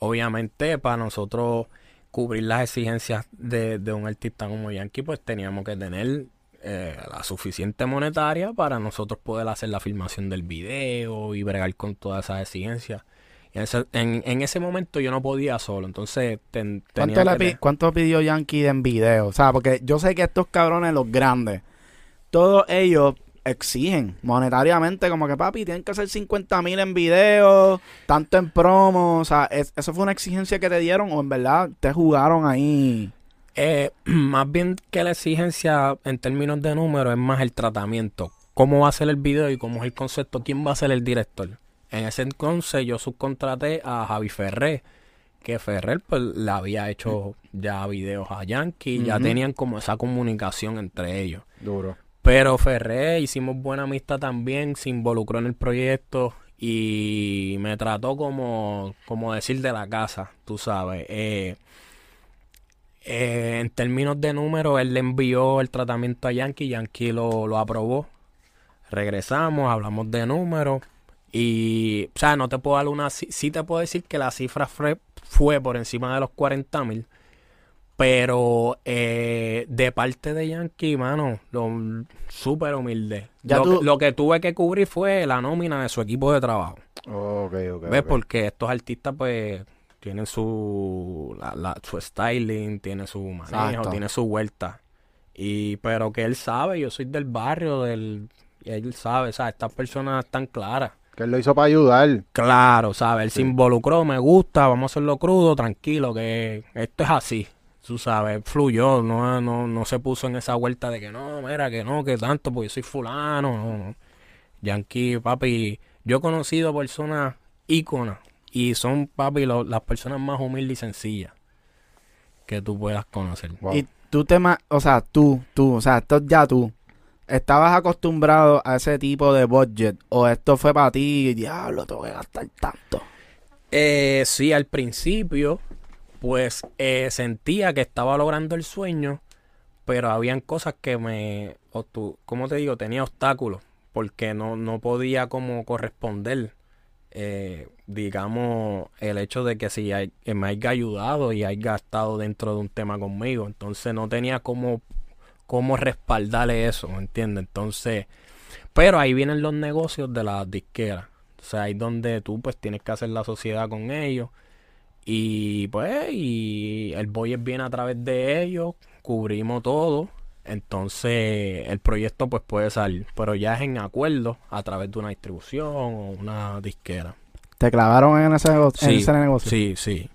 obviamente para nosotros cubrir las exigencias de, de un artista como Yankee, pues teníamos que tener eh, la suficiente monetaria para nosotros poder hacer la filmación del video y bregar con todas esas exigencias. Y en, ese, en, en ese momento yo no podía solo, entonces ten- tenía ¿Cuánto, le que pi- te- ¿Cuánto pidió Yankee en video? O sea, porque yo sé que estos cabrones, los grandes, todos ellos exigen monetariamente como que papi tienen que hacer 50 mil en video tanto en promo o sea es- eso fue una exigencia que te dieron o en verdad te jugaron ahí Eh, más bien que la exigencia en términos de número es más el tratamiento. Cómo va a ser el video y cómo es el concepto, quién va a ser el director. En ese entonces yo subcontraté a Javi Ferrer, que Ferrer pues le había hecho ya videos a Yankee, ya tenían como esa comunicación entre ellos. Duro. Pero Ferrer hicimos buena amistad también, se involucró en el proyecto y me trató como, como decir de la casa, tú sabes. Eh, eh, en términos de números, él le envió el tratamiento a Yankee, Yankee lo, lo aprobó. Regresamos, hablamos de números y, o sea, no te puedo dar una, sí te puedo decir que la cifra fue, fue por encima de los 40 mil, pero eh, de parte de Yankee, mano, lo súper humilde. Ya lo, tú- que- lo que tuve que cubrir fue la nómina de su equipo de trabajo. Ok, ok. ¿Ves? Porque estos artistas, pues, tienen su, la, la- su styling, tiene su manejo, Exacto. tiene su vuelta. Y, pero que él sabe, yo soy del barrio, del, y él sabe, o sea, estas personas están claras. Que él lo hizo para ayudar. Claro, ¿sabes? Él Sí. se involucró, me gusta, vamos a hacerlo crudo, tranquilo, que esto es así. Tú sabes, fluyó, no, no, no se puso en esa vuelta de que no, mira, que no, que tanto, porque yo soy fulano. No, no. Yankee, papi, yo he conocido personas íconas y son, papi, lo- las personas más humildes y sencillas que tú puedas conocer. Wow. y tú te ma- o sea tú tú o sea esto ya tú estabas acostumbrado a ese tipo de budget o esto fue para ti diablo tengo que gastar tanto Eh, sí, al principio, pues eh, sentía que estaba logrando el sueño, pero habían cosas que me, o tú, ¿cómo te digo? Tenía obstáculos, porque no, no podía como corresponder, eh, digamos, el hecho de que si hay, me haya ayudado y haya estado dentro de un tema conmigo, entonces no tenía como, cómo respaldarle eso, ¿me entiendes? Entonces, pero ahí vienen los negocios de las disqueras. O sea, ahí donde tú pues tienes que hacer la sociedad con ellos. Y pues, y el Boyes viene a través de ellos, cubrimos todo. Entonces, el proyecto pues puede salir, pero ya es en acuerdo a través de una distribución o una disquera. te clavaron en ese, en Sí, ese negocio Sí, sí.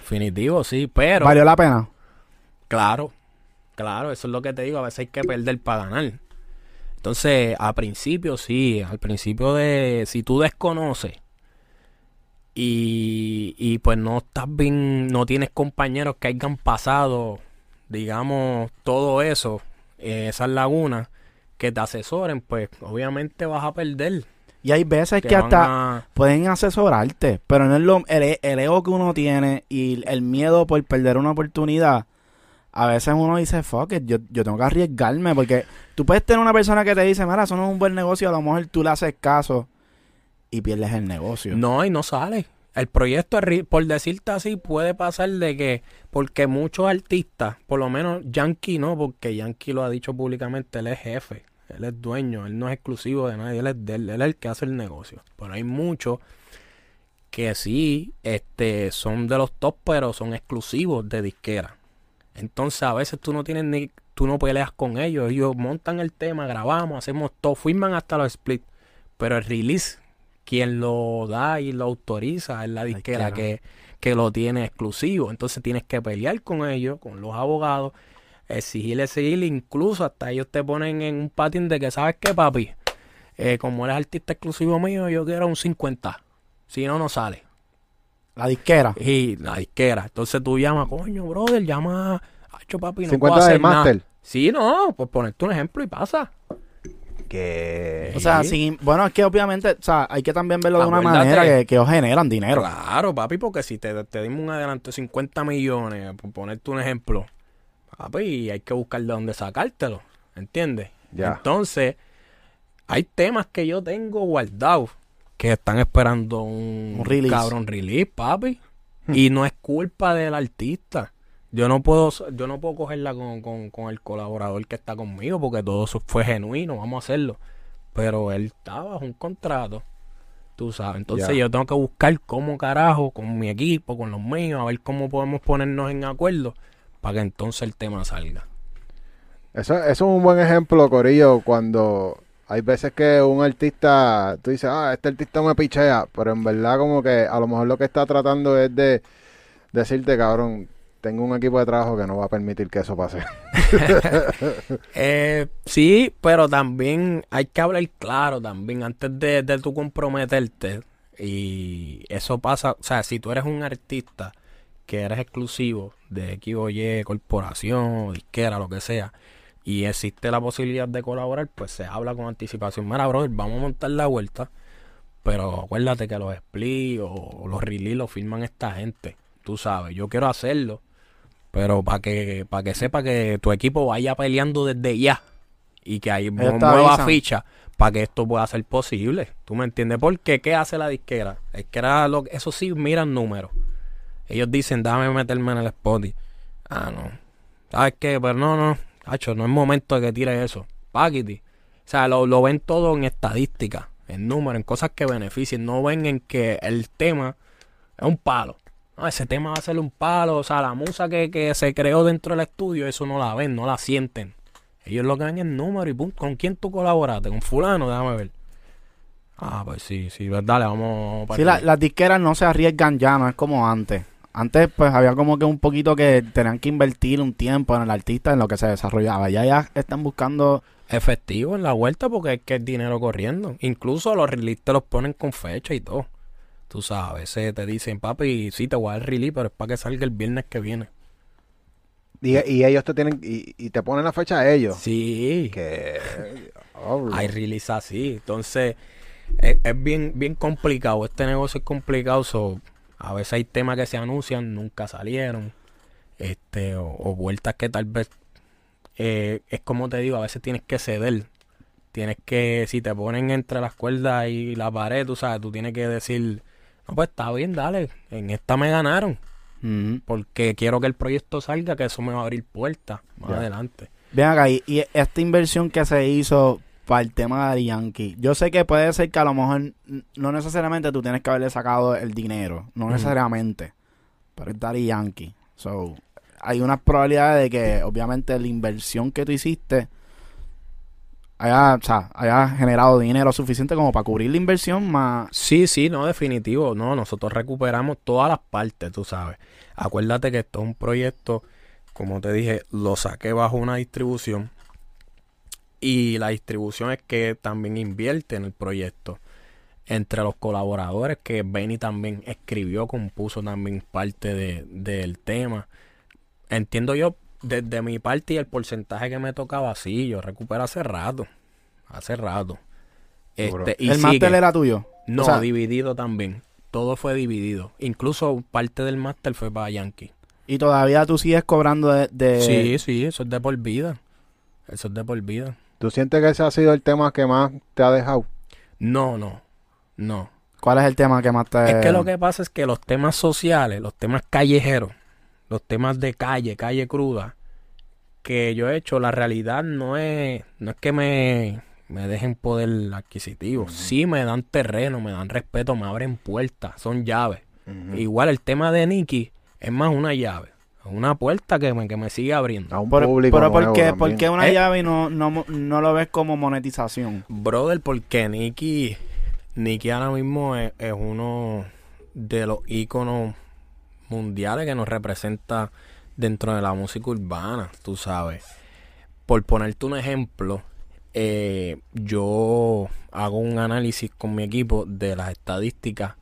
Definitivo, sí, pero valió la pena Claro, claro, eso es lo que te digo. A veces hay que perder para ganar. Entonces, a principio sí, al principio de si tú desconoces y, y pues no estás bien, no tienes compañeros que hayan pasado, digamos, todo eso, eh, esas lagunas, que te asesoren, pues obviamente vas a perder. Y hay veces Te que hasta a- pueden asesorarte, pero no es lo, el, el ego que uno tiene y el miedo por perder una oportunidad. A veces uno dice, fuck it, yo, yo tengo que arriesgarme porque tú puedes tener una persona que te dice, mira, eso no es un buen negocio, a lo mejor tú le haces caso y pierdes el negocio. No, y no sale. El proyecto, por decirte así, puede pasar de que, porque muchos artistas, por lo menos Yankee no, porque Yankee lo ha dicho públicamente, él es jefe, él es dueño, él no es exclusivo de nadie, él es, él, él es el que hace el negocio. Pero hay muchos que sí, este, son de los top, pero son exclusivos de disquera. Entonces a veces tú no tienes ni, tú no peleas con ellos, ellos montan el tema, grabamos, hacemos todo, firman hasta los splits, pero el release quien lo da y lo autoriza es la disquera que, que lo tiene exclusivo. Entonces tienes que pelear con ellos, con los abogados, exigirle, exigirle, incluso hasta ellos te ponen en un patín de que, ¿sabes qué, papi? Eh, como eres artista exclusivo mío, yo quiero un 50. Si no, no sale. La disquera. Y la disquera. Entonces tú llamas, coño, brother, llama a Hacho, papi, no 50 puedo de hacer nada. máster. Sí, no, pues ponerte un ejemplo y pasa. Que... O sea, Sí. sin, bueno, es que obviamente, o sea, hay que también verlo de una manera que, que ellos generan dinero. Claro, papi, porque si te, te dimos un adelanto de 50 millones, por ponerte un ejemplo, papi, hay que buscar de dónde sacártelo, ¿entiendes? Ya. Entonces, hay temas que yo tengo guardados que están esperando un, Un release. cabrón release, papi. y no es culpa del artista. Yo no puedo, yo no puedo cogerla con, con, con el colaborador que está conmigo porque todo eso fue genuino, vamos a hacerlo. Pero él estaba bajo un contrato, tú sabes. Entonces yo tengo que buscar cómo carajo, con mi equipo, con los míos, a ver cómo podemos ponernos en acuerdo para que entonces el tema salga. Eso, eso es un buen ejemplo, Corillo, cuando hay veces que un artista, tú dices, ah, este artista me pichea, pero en verdad como que a lo mejor lo que está tratando es de decirte, cabrón, tengo un equipo de trabajo que no va a permitir que eso pase. Eh, sí, pero también hay que hablar claro también antes de, de tú comprometerte. Y eso pasa, o sea, si tú eres un artista que eres exclusivo de X o Y, corporación, disquera, lo que sea, y existe la posibilidad de colaborar, pues se habla con anticipación. Mira, brother, vamos a montar la vuelta, pero acuérdate que los split o los release los firman esta gente. Tú sabes, yo quiero hacerlo, pero para que, para que sepa que tu equipo vaya peleando desde ya y que nueva avisan. ficha para que esto pueda ser posible. ¿Tú me entiendes? Porque ¿qué hace la disquera? Es que era lo, eso sí miran números. Ellos dicen, déjame meterme en el spot. y, Ah, no. ¿Sabes qué? Pero no, no. Hacho, no es momento de que tire eso. Paquiti. O sea, lo, lo ven todo en estadística, en números, en cosas que beneficien. No ven en que el tema es un palo. No, ese tema va a ser un palo. O sea, la musa que, que se creó dentro del estudio, eso no la ven, no la sienten. Ellos lo que ven es número y punto. ¿Con quién tú colaboraste? ¿Con fulano? Déjame ver. Ah, pues sí, sí. pues dale, vamos para Sí, la- las disqueras no se arriesgan ya, no es como antes. Antes, pues, había como que un poquito que tenían que invertir un tiempo en el artista, en lo que se desarrollaba. Ya ya están buscando... efectivo en la vuelta porque es que es dinero corriendo. Incluso los release te los ponen con fecha y todo. Tú sabes, se te dicen, papi, sí te voy a dar release, pero es para que salga el viernes que viene. Y, y ellos te tienen, y, y te ponen la fecha a ellos. Sí, Que... oh, hay release así. Entonces, es, es bien, bien complicado. Este negocio es complicado. so, a veces hay temas que se anuncian, nunca salieron. Este, o, o vueltas que tal vez eh, es como te digo, a veces tienes que ceder. Tienes que, si te ponen entre las cuerdas y la pared, tú sabes, tú tienes que decir, no, pues está bien, dale, en esta me ganaron, porque quiero que el proyecto salga, que eso me va a abrir puertas más adelante. Ven acá, y, y esta inversión que se hizo para el tema de Yankee, yo sé que puede ser que a lo mejor no necesariamente tú tienes que haberle sacado el dinero, no necesariamente, pero es Daddy Yankee. So, hay unas probabilidades de que obviamente la inversión que tú hiciste haya, o sea, haya generado dinero suficiente como para cubrir la inversión más... Sí, sí, no, definitivo. No, nosotros recuperamos todas las partes, tú sabes. Acuérdate que esto es un proyecto, como te dije, lo saqué bajo una distribución Y la distribución es que también invierte en el proyecto. Entre los colaboradores que Benny también escribió, compuso también parte de, del tema. Entiendo yo, desde mi parte y el porcentaje que me tocaba, sí, yo recupero hace rato. Hace rato. Este, y ¿El sigue. máster era tuyo? No, O sea- dividido también. Todo fue dividido. Incluso parte del máster fue para Yankee. Y todavía tú sigues cobrando de... de- Sí, sí, eso es de por vida. Eso es de por vida. ¿Tú sientes que ese ha sido el tema que más te ha dejado? No, no, no. ¿Cuál es el tema que más te... Es que lo que pasa es que los temas sociales, los temas callejeros, los temas de calle, calle cruda, que yo he hecho, la realidad no es, no es que me, me dejen poder adquisitivo. Sí me dan terreno, me dan respeto, me abren puertas, son llaves. Igual el tema de Nicky es más una llave, una puerta que me, que me sigue abriendo. A un Por- público pero ¿por qué, por qué una ¿Eh? llave y no, no lo ves como monetización? Brother, porque Nicky, Nicky ahora mismo es, es uno de los íconos mundiales que nos representa dentro de la música urbana, tú sabes. Por ponerte un ejemplo, eh, yo hago un análisis con mi equipo de las estadísticas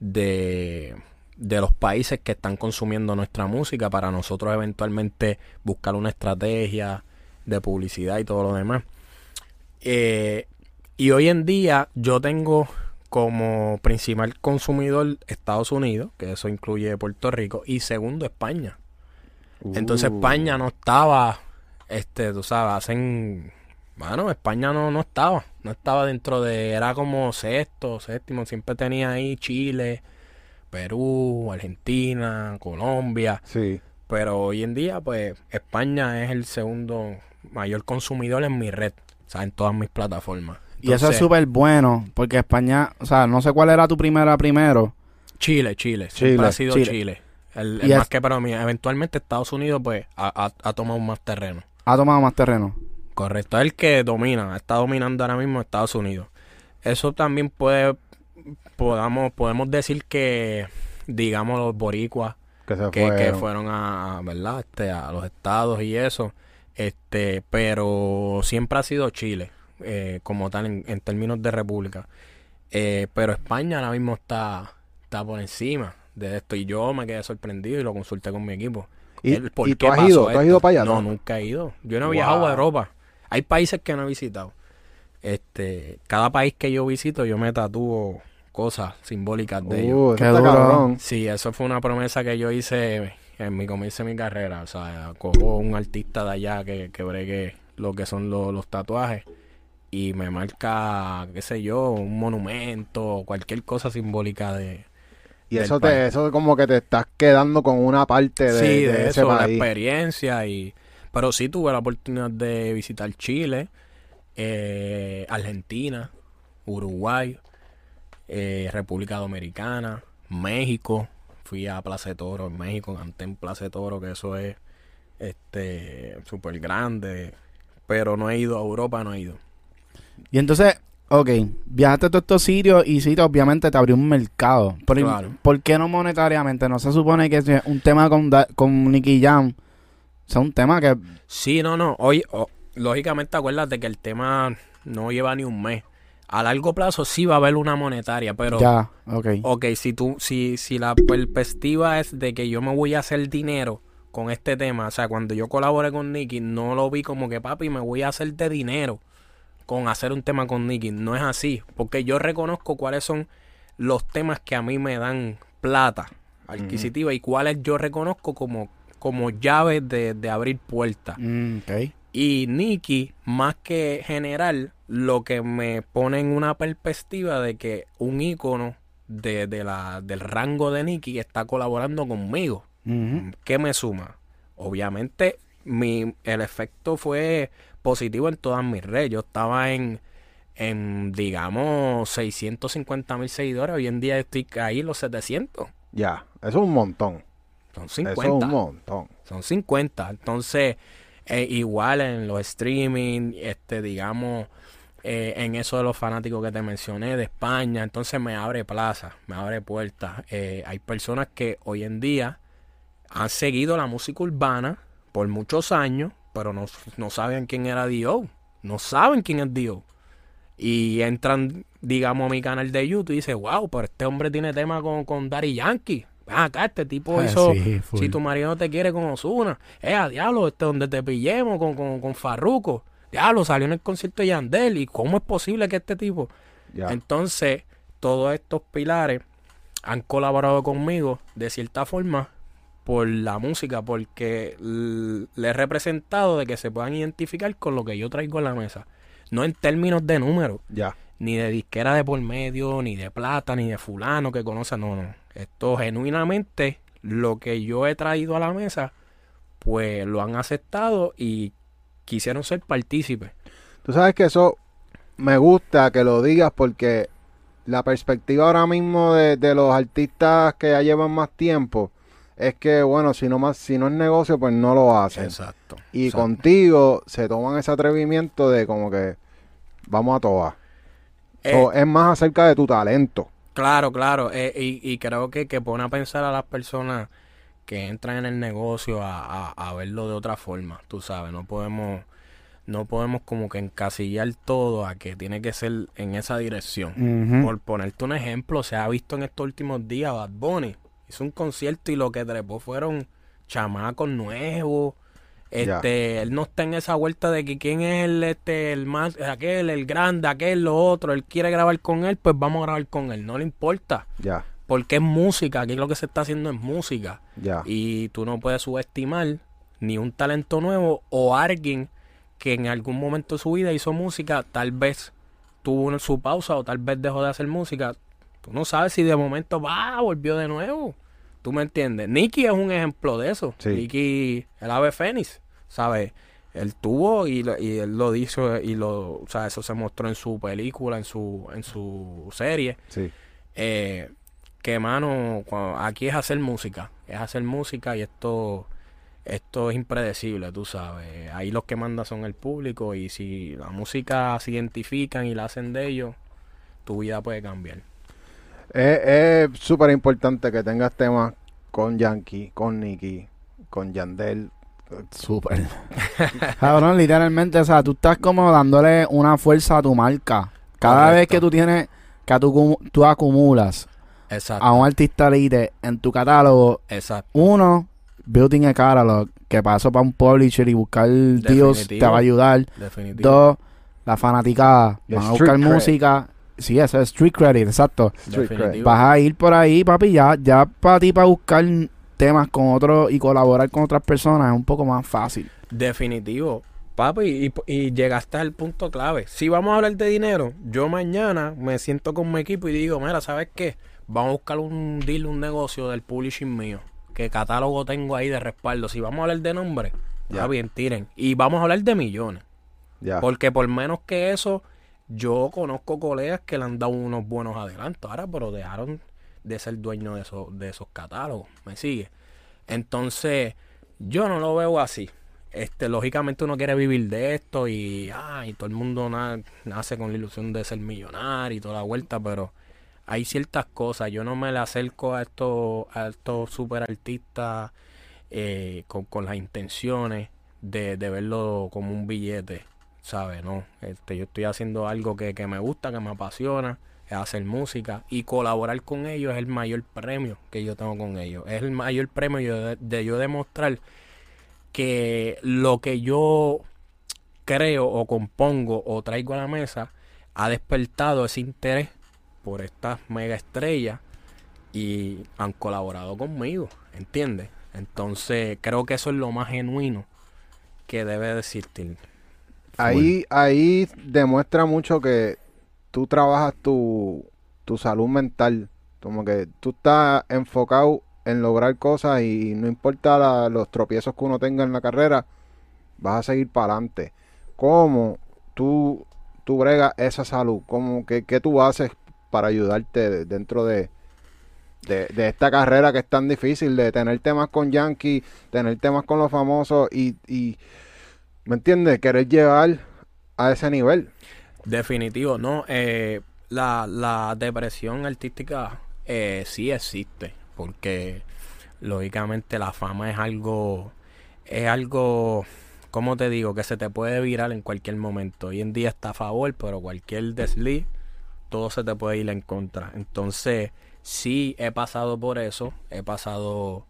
de, de los países que están consumiendo nuestra música para nosotros eventualmente buscar una estrategia de publicidad y todo lo demás. Eh, y hoy en día yo tengo como principal consumidor Estados Unidos, que eso incluye Puerto Rico, y segundo España. Entonces Uh, España no estaba, este, tú sabes, hacen, bueno, España no, no estaba, no estaba dentro de, era como sexto, séptimo, siempre tenía ahí Chile, Perú, Argentina, Colombia, Sí. pero hoy en día, pues, España es el segundo mayor consumidor en mi red, o sea, en todas mis plataformas. Y eso es súper bueno, porque España, o sea, no sé cuál era tu primera primero. Chile, Chile, siempre Chile, ha sido Chile. Chile. El, Y el es- más que para mí, eventualmente Estados Unidos, pues, ha, ha- ha tomado más terreno. Ha tomado más terreno. Correcto, es el que domina, está dominando ahora mismo Estados Unidos. Eso también puede, podamos, podemos decir que, digamos, los boricuas Que se que, que fueron. fueron a, ¿verdad? Este, a los estados y eso, este, pero siempre ha sido Chile, eh, como tal, en, en términos de república. Eh, pero España ahora mismo está, está por encima de esto y yo me quedé sorprendido y lo consulté con mi equipo. ¿Y, por y tú qué has ido? ¿Tú has ido para allá? No, nunca he ido. Yo no he Wow. viajado a Europa. Hay países que no he visitado. Este, cada país que yo visito, yo me tatúo cosas simbólicas de ellos. Uh, eso Qué duro. cabrón. Sí, eso fue una promesa que yo hice en mi comienzo de mi carrera. O sea, cojo un artista de allá que, que bregue lo que son lo- los tatuajes y me marca, qué sé yo, un monumento, cualquier cosa simbólica de... Y eso país. te, eso como que te estás quedando con una parte de, sí, de de, ese eso, la país. experiencia y... Pero sí tuve la oportunidad de visitar Chile, eh, Argentina, Uruguay, eh, República Dominicana, México. Fui a Plaza de Toro en México, canté en Plaza de Toro, que eso es este súper grande. Pero no he ido a Europa, no he ido. Y entonces, ok, viajaste a todos estos sitios y sí, obviamente te abrió un mercado. Pero, Claro. ¿Por qué no monetariamente? No se supone que si es un tema con, Da- con Nicky Jam. Sea, un tema que... Sí, no, no. Hoy, o- lógicamente, acuérdate que el tema no lleva ni un mes. A largo plazo sí va a haber una monetaria, pero... ya, ok. Ok, si tú, si, si la perspectiva es de que yo me voy a hacer dinero con este tema, o sea, cuando yo colaboré con Nicky, no lo vi como que papi, me voy a hacer de dinero con hacer un tema con Nicky. No es así, porque yo reconozco cuáles son los temas que a mí me dan plata adquisitiva y cuáles yo reconozco como, como llaves de, de abrir puertas. Mm, ok. Y Nicky, más que general, lo que me pone en una perspectiva de que un ícono de, de la, del rango de Nicky está colaborando conmigo. ¿Qué me suma? Obviamente, mi, el efecto fue positivo en todas mis redes. Yo estaba en, en digamos, 650 mil seguidores. Hoy en día estoy ahí los 700. Ya, eso es un montón. Son Eso es 50. un montón. Son 50. Entonces, eh, igual en los streaming, este, digamos, eh, en eso de los fanáticos que te mencioné de España, entonces me abre plaza, me abre puertas. Eh, hay personas que hoy en día han seguido la música urbana por muchos años, pero no, no saben quién era Dio. no saben quién es Dio. Y entran, digamos, a mi canal de YouTube y dicen, wow, pero este hombre tiene tema con, con Daddy Yankee. Ven acá, este tipo Ah, hizo sí. Si tu marido no te quiere con Osuna. Eh, a diablo, este donde te pillemos con, con, con Farruko. Diablo, salió en el concierto de Yandel. ¿Y cómo es posible que este tipo? Ya. Entonces, todos estos pilares han colaborado conmigo de cierta forma por la música, porque le he representado de que se puedan identificar con lo que yo traigo en la mesa. No en términos de números, Ya. ni de disquera de por medio, ni de plata, ni de fulano que conoce, no, no. Esto genuinamente, lo que yo he traído a la mesa, pues lo han aceptado y quisieron ser partícipes. Tú sabes que eso me gusta que lo digas porque la perspectiva ahora mismo de, de los artistas que ya llevan más tiempo es que, bueno, si no, más, si no es negocio, pues no lo hacen. Exacto. Y Exacto. contigo se toman ese atrevimiento de como que vamos a todas. Eh, So, es más acerca de tu talento. Claro, claro. eh, y, y creo que, que pone a pensar a las personas que entran en el negocio a, a, a verlo de otra forma. Tú sabes, no podemos, no podemos como que encasillar todo a que tiene que ser en esa dirección. Por ponerte un ejemplo, se ha visto en estos últimos días Bad Bunny. Hizo un concierto y lo que trepó fueron chamacos nuevos. Este, él no está en esa vuelta de que quién es el, este, el más, aquel, el grande, aquel, lo otro. Él quiere grabar con él, pues vamos a grabar con él. No le importa. Ya, Porque es música. Aquí lo que se está haciendo es música. ya. Y tú no puedes subestimar ni un talento nuevo o alguien que en algún momento de su vida hizo música, tal vez tuvo su pausa o tal vez dejó de hacer música. Tú no sabes si de momento va, volvió de nuevo. ¿Tú me entiendes? Nicky es un ejemplo de eso. Sí. Nicky, el ave fénix, ¿sabes? Él tuvo y, lo- y él lo dijo y lo, o sea, eso se mostró en su película, en su, en su serie Sí. eh, que mano, aquí es hacer música, es hacer música y esto, esto es impredecible, tú sabes. Ahí los que mandan son el público y si la música se identifican y la hacen de ellos, tu vida puede cambiar. Es súper importante que tengas temas con Yankee, con Nicky, con Yandel. Súper. Cabrón, literalmente, o sea, tú estás como dándole una fuerza a tu marca. Cada vez que tú tienes, que tú, tú acumulas Exacto. a un artista elite en tu catálogo, Exacto. uno, building a catalog, que pasó para un publisher y buscar deals te Definitivo. va a ayudar. Definitivo. Dos, la fanaticada, van a buscar cred. música. Sí, eso es street credit, exacto. Street Definitivo. Vas a ir por ahí, papi, ya, ya para ti, para buscar temas con otros y colaborar con otras personas es un poco más fácil. Definitivo. Papi, y, y llegaste al punto clave. Si vamos a hablar de dinero, yo mañana me siento con mi equipo y digo, mira, ¿sabes qué? Vamos a buscar un deal, un negocio del publishing mío. ¿Qué catálogo tengo ahí de respaldo? Si vamos a hablar de nombre, ya bien, tiren. Y vamos a hablar de millones. Porque por menos que eso, yo conozco colegas que le han dado unos buenos adelantos ahora, pero dejaron de ser dueños de esos, de esos catálogos. ¿Me sigue? Entonces, yo no lo veo así. Este, lógicamente uno quiere vivir de esto y, ah, y todo el mundo na- nace con la ilusión de ser millonario y toda la vuelta, pero hay ciertas cosas. Yo no me le acerco a estos, a estos super artistas eh, con, con las intenciones de, de verlo como un billete, ¿sabes? No, este, yo estoy haciendo algo que, que me gusta, que me apasiona, es hacer música y colaborar con ellos es el mayor premio que yo tengo con ellos. Es el mayor premio yo de, yo demostrar que lo que yo creo o compongo o traigo a la mesa ha despertado ese interés por estas mega estrellas y han colaborado conmigo, ¿entiendes? Entonces creo que eso es lo más genuino que debe de existir. Ahí, ahí demuestra mucho que tú trabajas tu, tu salud mental. Como que tú estás enfocado en lograr cosas y no importa los tropiezos que uno tenga en la carrera, vas a seguir para adelante. ¿Cómo tú, tú bregas esa salud? ¿Cómo, qué, qué tú haces para ayudarte de- dentro de, de, de esta carrera que es tan difícil de tener temas con Yankee, tener temas con los famosos y, y ¿me entiendes? Querer llegar a ese nivel. Definitivo, no. Eh, la, la depresión artística eh, sí existe, porque lógicamente la fama es algo, es algo como te digo, que se te puede virar en cualquier momento. Hoy en día está a favor, pero cualquier desliz, todo se te puede ir en contra. Entonces, sí he pasado por eso, he pasado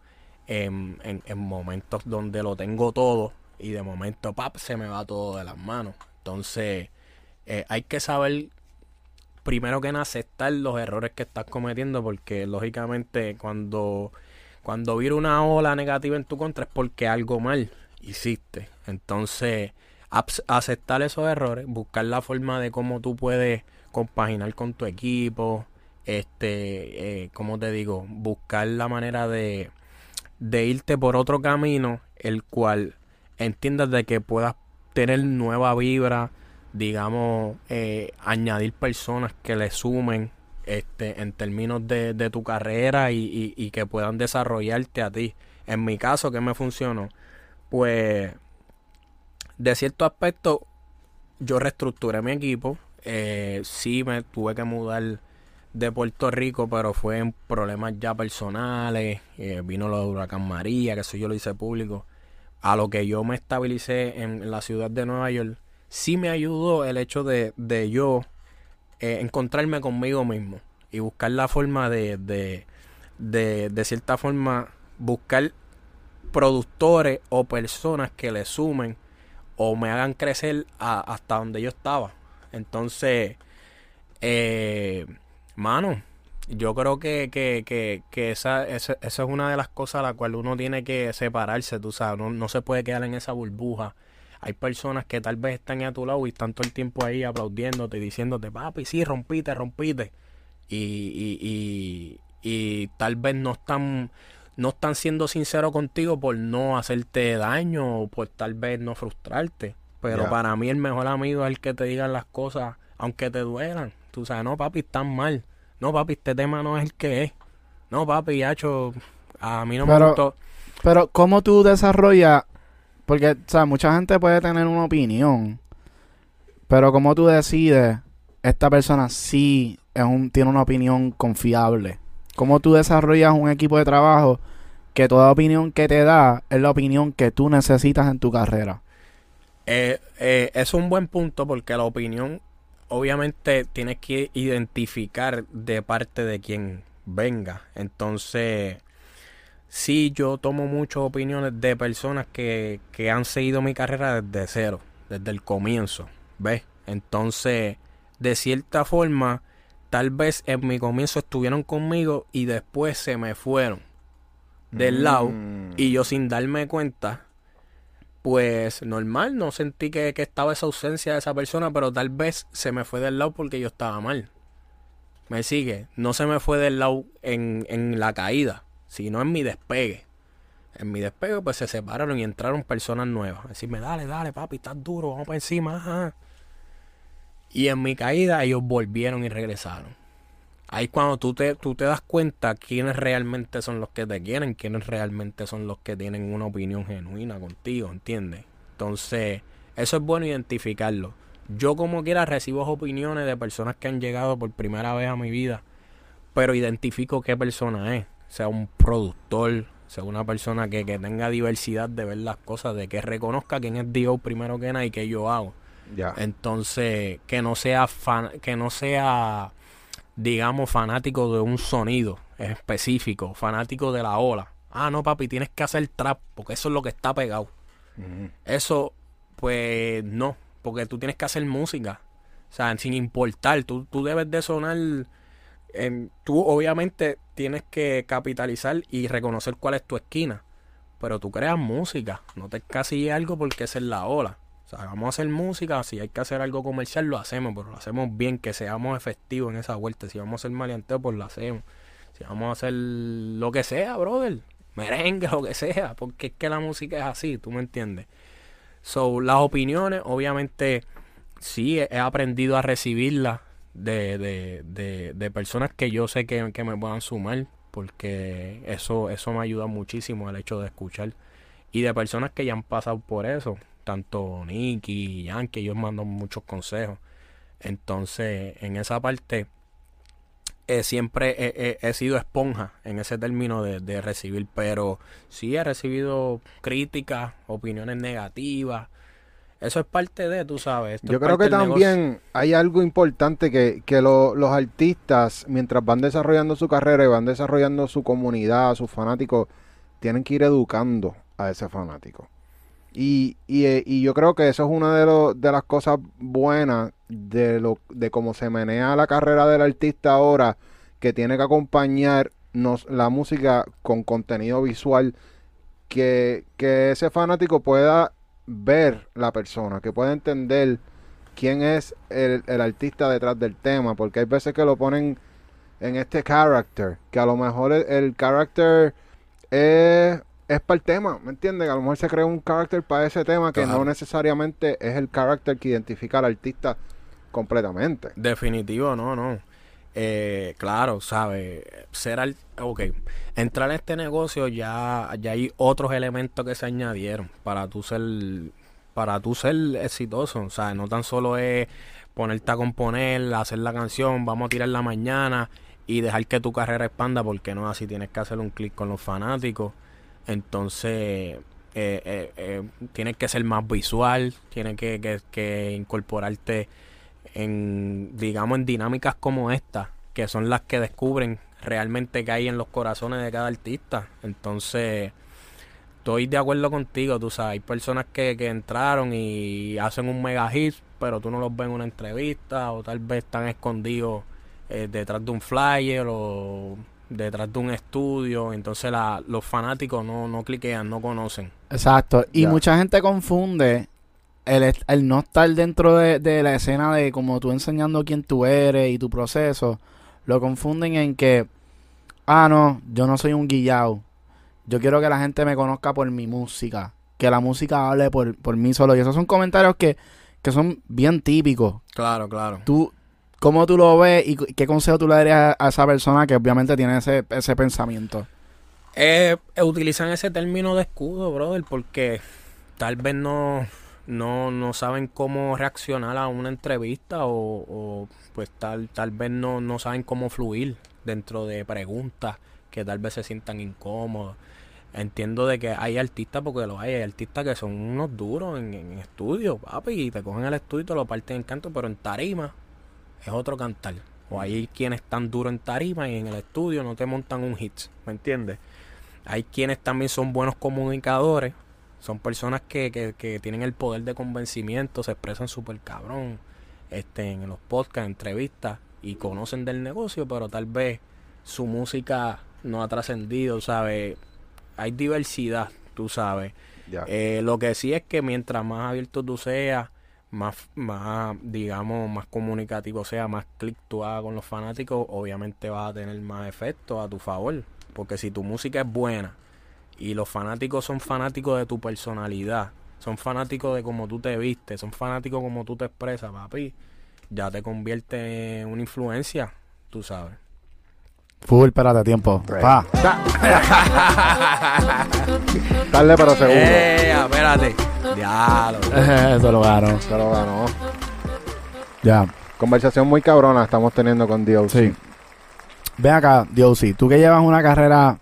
en, en, momentos donde lo tengo todo y de momento, pap, se me va todo de las manos. Entonces, eh, hay que saber primero que nada aceptar los errores que estás cometiendo porque lógicamente cuando cuando vira una ola negativa en tu contra es porque algo mal hiciste. Entonces, aceptar esos errores, buscar la forma de cómo tú puedes compaginar con tu equipo, este, eh, como te digo, buscar la manera de, de irte por otro camino, el cual entiendas de que puedas tener nueva vibra, digamos, eh, añadir personas que le sumen este, en términos de, de tu carrera y, y, que puedan desarrollarte a ti. En mi caso, que me funcionó? Pues, de cierto aspecto, yo reestructuré mi equipo. Eh, sí, me tuve que mudar de Puerto Rico, pero fue en problemas ya personales. Eh, vino lo de Huracán María, que eso yo lo hice público. A lo que yo me estabilicé en la ciudad de Nueva York, sí me ayudó el hecho de, de yo eh, encontrarme conmigo mismo y buscar la forma de, de, de, de cierta forma, buscar productores o personas que le sumen o me hagan crecer hasta donde yo estaba. Entonces, eh, mano, yo creo que, que, que, que esa, esa, es una de las cosas a la cual uno tiene que separarse, tú sabes, no, no se puede quedar en esa burbuja. Hay personas que tal vez están a tu lado y están todo el tiempo ahí aplaudiéndote y diciéndote, papi, sí, rompite, rompite. Y, y, y, y tal vez no están no están siendo sinceros contigo por no hacerte daño o por tal vez no frustrarte. Pero para mí el mejor amigo es el que te diga las cosas aunque te duelan. Tú sabes, no, papi, están mal. No, papi, este tema no es el que es. No, papi, hecho, a mí no me gustó. Pero, ¿cómo tú desarrollas? Porque, o sea, mucha gente puede tener una opinión. Pero, ¿cómo tú decides? Esta persona sí es un, tiene una opinión confiable. ¿Cómo tú desarrollas un equipo de trabajo que toda opinión que te da es la opinión que tú necesitas en tu carrera? Eh, eh, es un buen punto porque la opinión obviamente tienes que identificar de parte de quien venga. Entonces, sí, yo tomo muchas opiniones de personas que, que han seguido mi carrera desde cero, desde el comienzo. ¿Ves? Entonces, de cierta forma, tal vez en mi comienzo estuvieron conmigo y después se me fueron del lado mm. y yo sin darme cuenta pues normal, no sentí que, estaba esa ausencia de esa persona, pero tal vez se me fue del lado porque yo estaba mal. ¿Me sigue? No se me fue del lado en, en la caída, sino en mi despegue. En mi despegue pues se separaron y entraron personas nuevas. Decirme, dale, dale, papi, estás duro, vamos para encima. Y en mi caída ellos volvieron y regresaron. Ahí cuando tú te, tú te das cuenta quiénes realmente son los que te quieren, quiénes realmente son los que tienen una opinión genuina contigo, ¿entiendes? Entonces, eso es bueno identificarlo. Yo como quiera recibo opiniones de personas que han llegado por primera vez a mi vida, pero identifico qué persona es. Sea un productor, sea una persona que, que tenga diversidad de ver las cosas, de que reconozca quién es Dios primero que nada y qué yo hago. Entonces, que no sea fan, que no sea digamos fanático de un sonido específico, fanático de la ola. Ah, no, papi, tienes que hacer trap porque eso es lo que está pegado. Eso pues no, porque tú tienes que hacer música. O sea, sin importar, tú, tú debes de sonar en, tú obviamente tienes que capitalizar y reconocer cuál es tu esquina. Pero tú creas música, no te casilles algo porque esa es la ola vamos a hacer música, si hay que hacer algo comercial, lo hacemos, pero lo hacemos bien, que seamos efectivos en esa vuelta. Si vamos a hacer maleanteo, pues lo hacemos. Si vamos a hacer lo que sea, brother, merengue, lo que sea, porque es que la música es así, tú me entiendes. So, las opiniones, obviamente, sí, he aprendido a recibirlas de, de, de, de personas que yo sé que, que me puedan sumar, porque eso, eso me ayuda muchísimo el hecho de escuchar. Y de personas que ya han pasado por eso tanto Nicky y Yankee, ellos mandan muchos consejos. Entonces, en esa parte, eh, siempre he, he- he sido esponja en ese término de, de recibir, pero sí he recibido críticas, opiniones negativas. Eso es parte de, tú sabes. Yo creo que negocio. también hay algo importante que, que lo- los artistas, mientras van desarrollando su carrera y van desarrollando su comunidad, sus fanáticos, tienen que ir educando a ese fanático. Y, eh, y yo creo que eso es una de, lo- de las cosas buenas de, lo, de cómo se menea la carrera del artista ahora, que tiene que acompañarnos la música con contenido visual, que, que ese fanático pueda ver la persona, que pueda entender quién es el, el artista detrás del tema, porque hay veces que lo ponen en este character, que a lo mejor el, el character es, es para el tema, ¿me entiendes? A lo mejor se crea un character para ese tema que no necesariamente es el character que identifica al artista completamente. Definitivo, no, no. Eh, claro, ¿sabes? Ser al... Ok, entrar en este negocio ya, ya hay otros elementos que se añadieron para tú ser, para tú ser exitoso. O sea, no tan solo es ponerte a componer, hacer la canción, vamos a tirar la mañana y dejar que tu carrera expanda, porque no así tienes que hacer un clic con los fanáticos. Entonces, eh, eh, eh, tienes que ser más visual, tienes que, que, que incorporarte en, digamos, en dinámicas como esta, que son las que descubren realmente que hay en los corazones de cada artista. Entonces, estoy de acuerdo contigo, tú sabes, hay personas que, que entraron y hacen un mega hit, pero tú no los ves en una entrevista o tal vez están escondidos detrás de un flyer o detrás de un estudio, entonces la, los fanáticos no, no cliquean, no conocen. Exacto. Y Ya. mucha gente confunde el, el no estar dentro de, de la escena de como tú enseñando quién tú eres y tu proceso. Lo confunden en que, ah, no, yo no soy un guillao. Yo quiero que la gente me conozca por mi música. Que la música hable por, por mí solo. Y esos son comentarios que, que son bien típicos. Claro, claro. Tú, ¿Cómo tú lo ves y qué consejo tú le darías a esa persona que obviamente tiene ese, ese pensamiento? Eh, eh, utilizan ese término de escudo, brother, porque tal vez no, no, no saben cómo reaccionar a una entrevista o, o, pues tal, tal vez no, no saben cómo fluir dentro de preguntas que tal vez se sientan incómodos. Entiendo de que hay artistas, porque lo hay, hay artistas que son unos duros en, en estudio, papi, y te cogen el estudio y te lo parten en canto, pero en tarima es otro cantar. O hay quienes están duros en tarima y en el estudio no te montan un hit, ¿me entiendes? Hay quienes también son buenos comunicadores, son personas que, que, que tienen el poder de convencimiento, se expresan súper cabrón este, en los podcasts, entrevistas y conocen del negocio, pero tal vez su música no ha trascendido, ¿sabes? Hay diversidad, tú sabes. Eh, lo que sí es que mientras más abierto tú seas, más, más, digamos, más comunicativo sea, más clic tú hagas con los fanáticos, obviamente vas a tener más efecto a tu favor. Porque si tu música es buena y los fanáticos son fanáticos de tu personalidad, son fanáticos de cómo tú te vistes, son fanáticos como tú te expresas, papi, ya te convierte en una influencia, tú sabes. Full, espérate, tiempo. Pa. Tarde pero seguro. ¡Eh! Espérate. Diablo. Eso lo ganó. Se lo ganó. Ya. Conversación muy cabrona estamos teniendo con Dios. Sí. Ven acá, Diosy, tú que llevas una carrera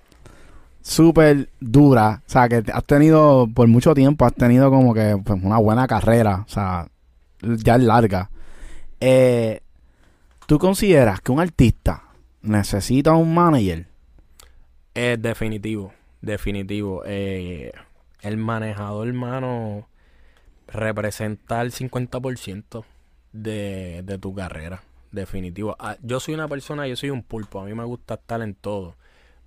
súper dura, o sea, que has tenido por mucho tiempo, has tenido como que pues, una buena carrera, o sea, ya es larga. Eh, ¿Tú consideras que un artista necesita un manager? Es definitivo, definitivo. Eh, el manejador, hermano, representa el 50% de, de tu carrera. Definitivo. Ah, yo soy una persona, yo soy un pulpo. A mí me gusta estar en todo.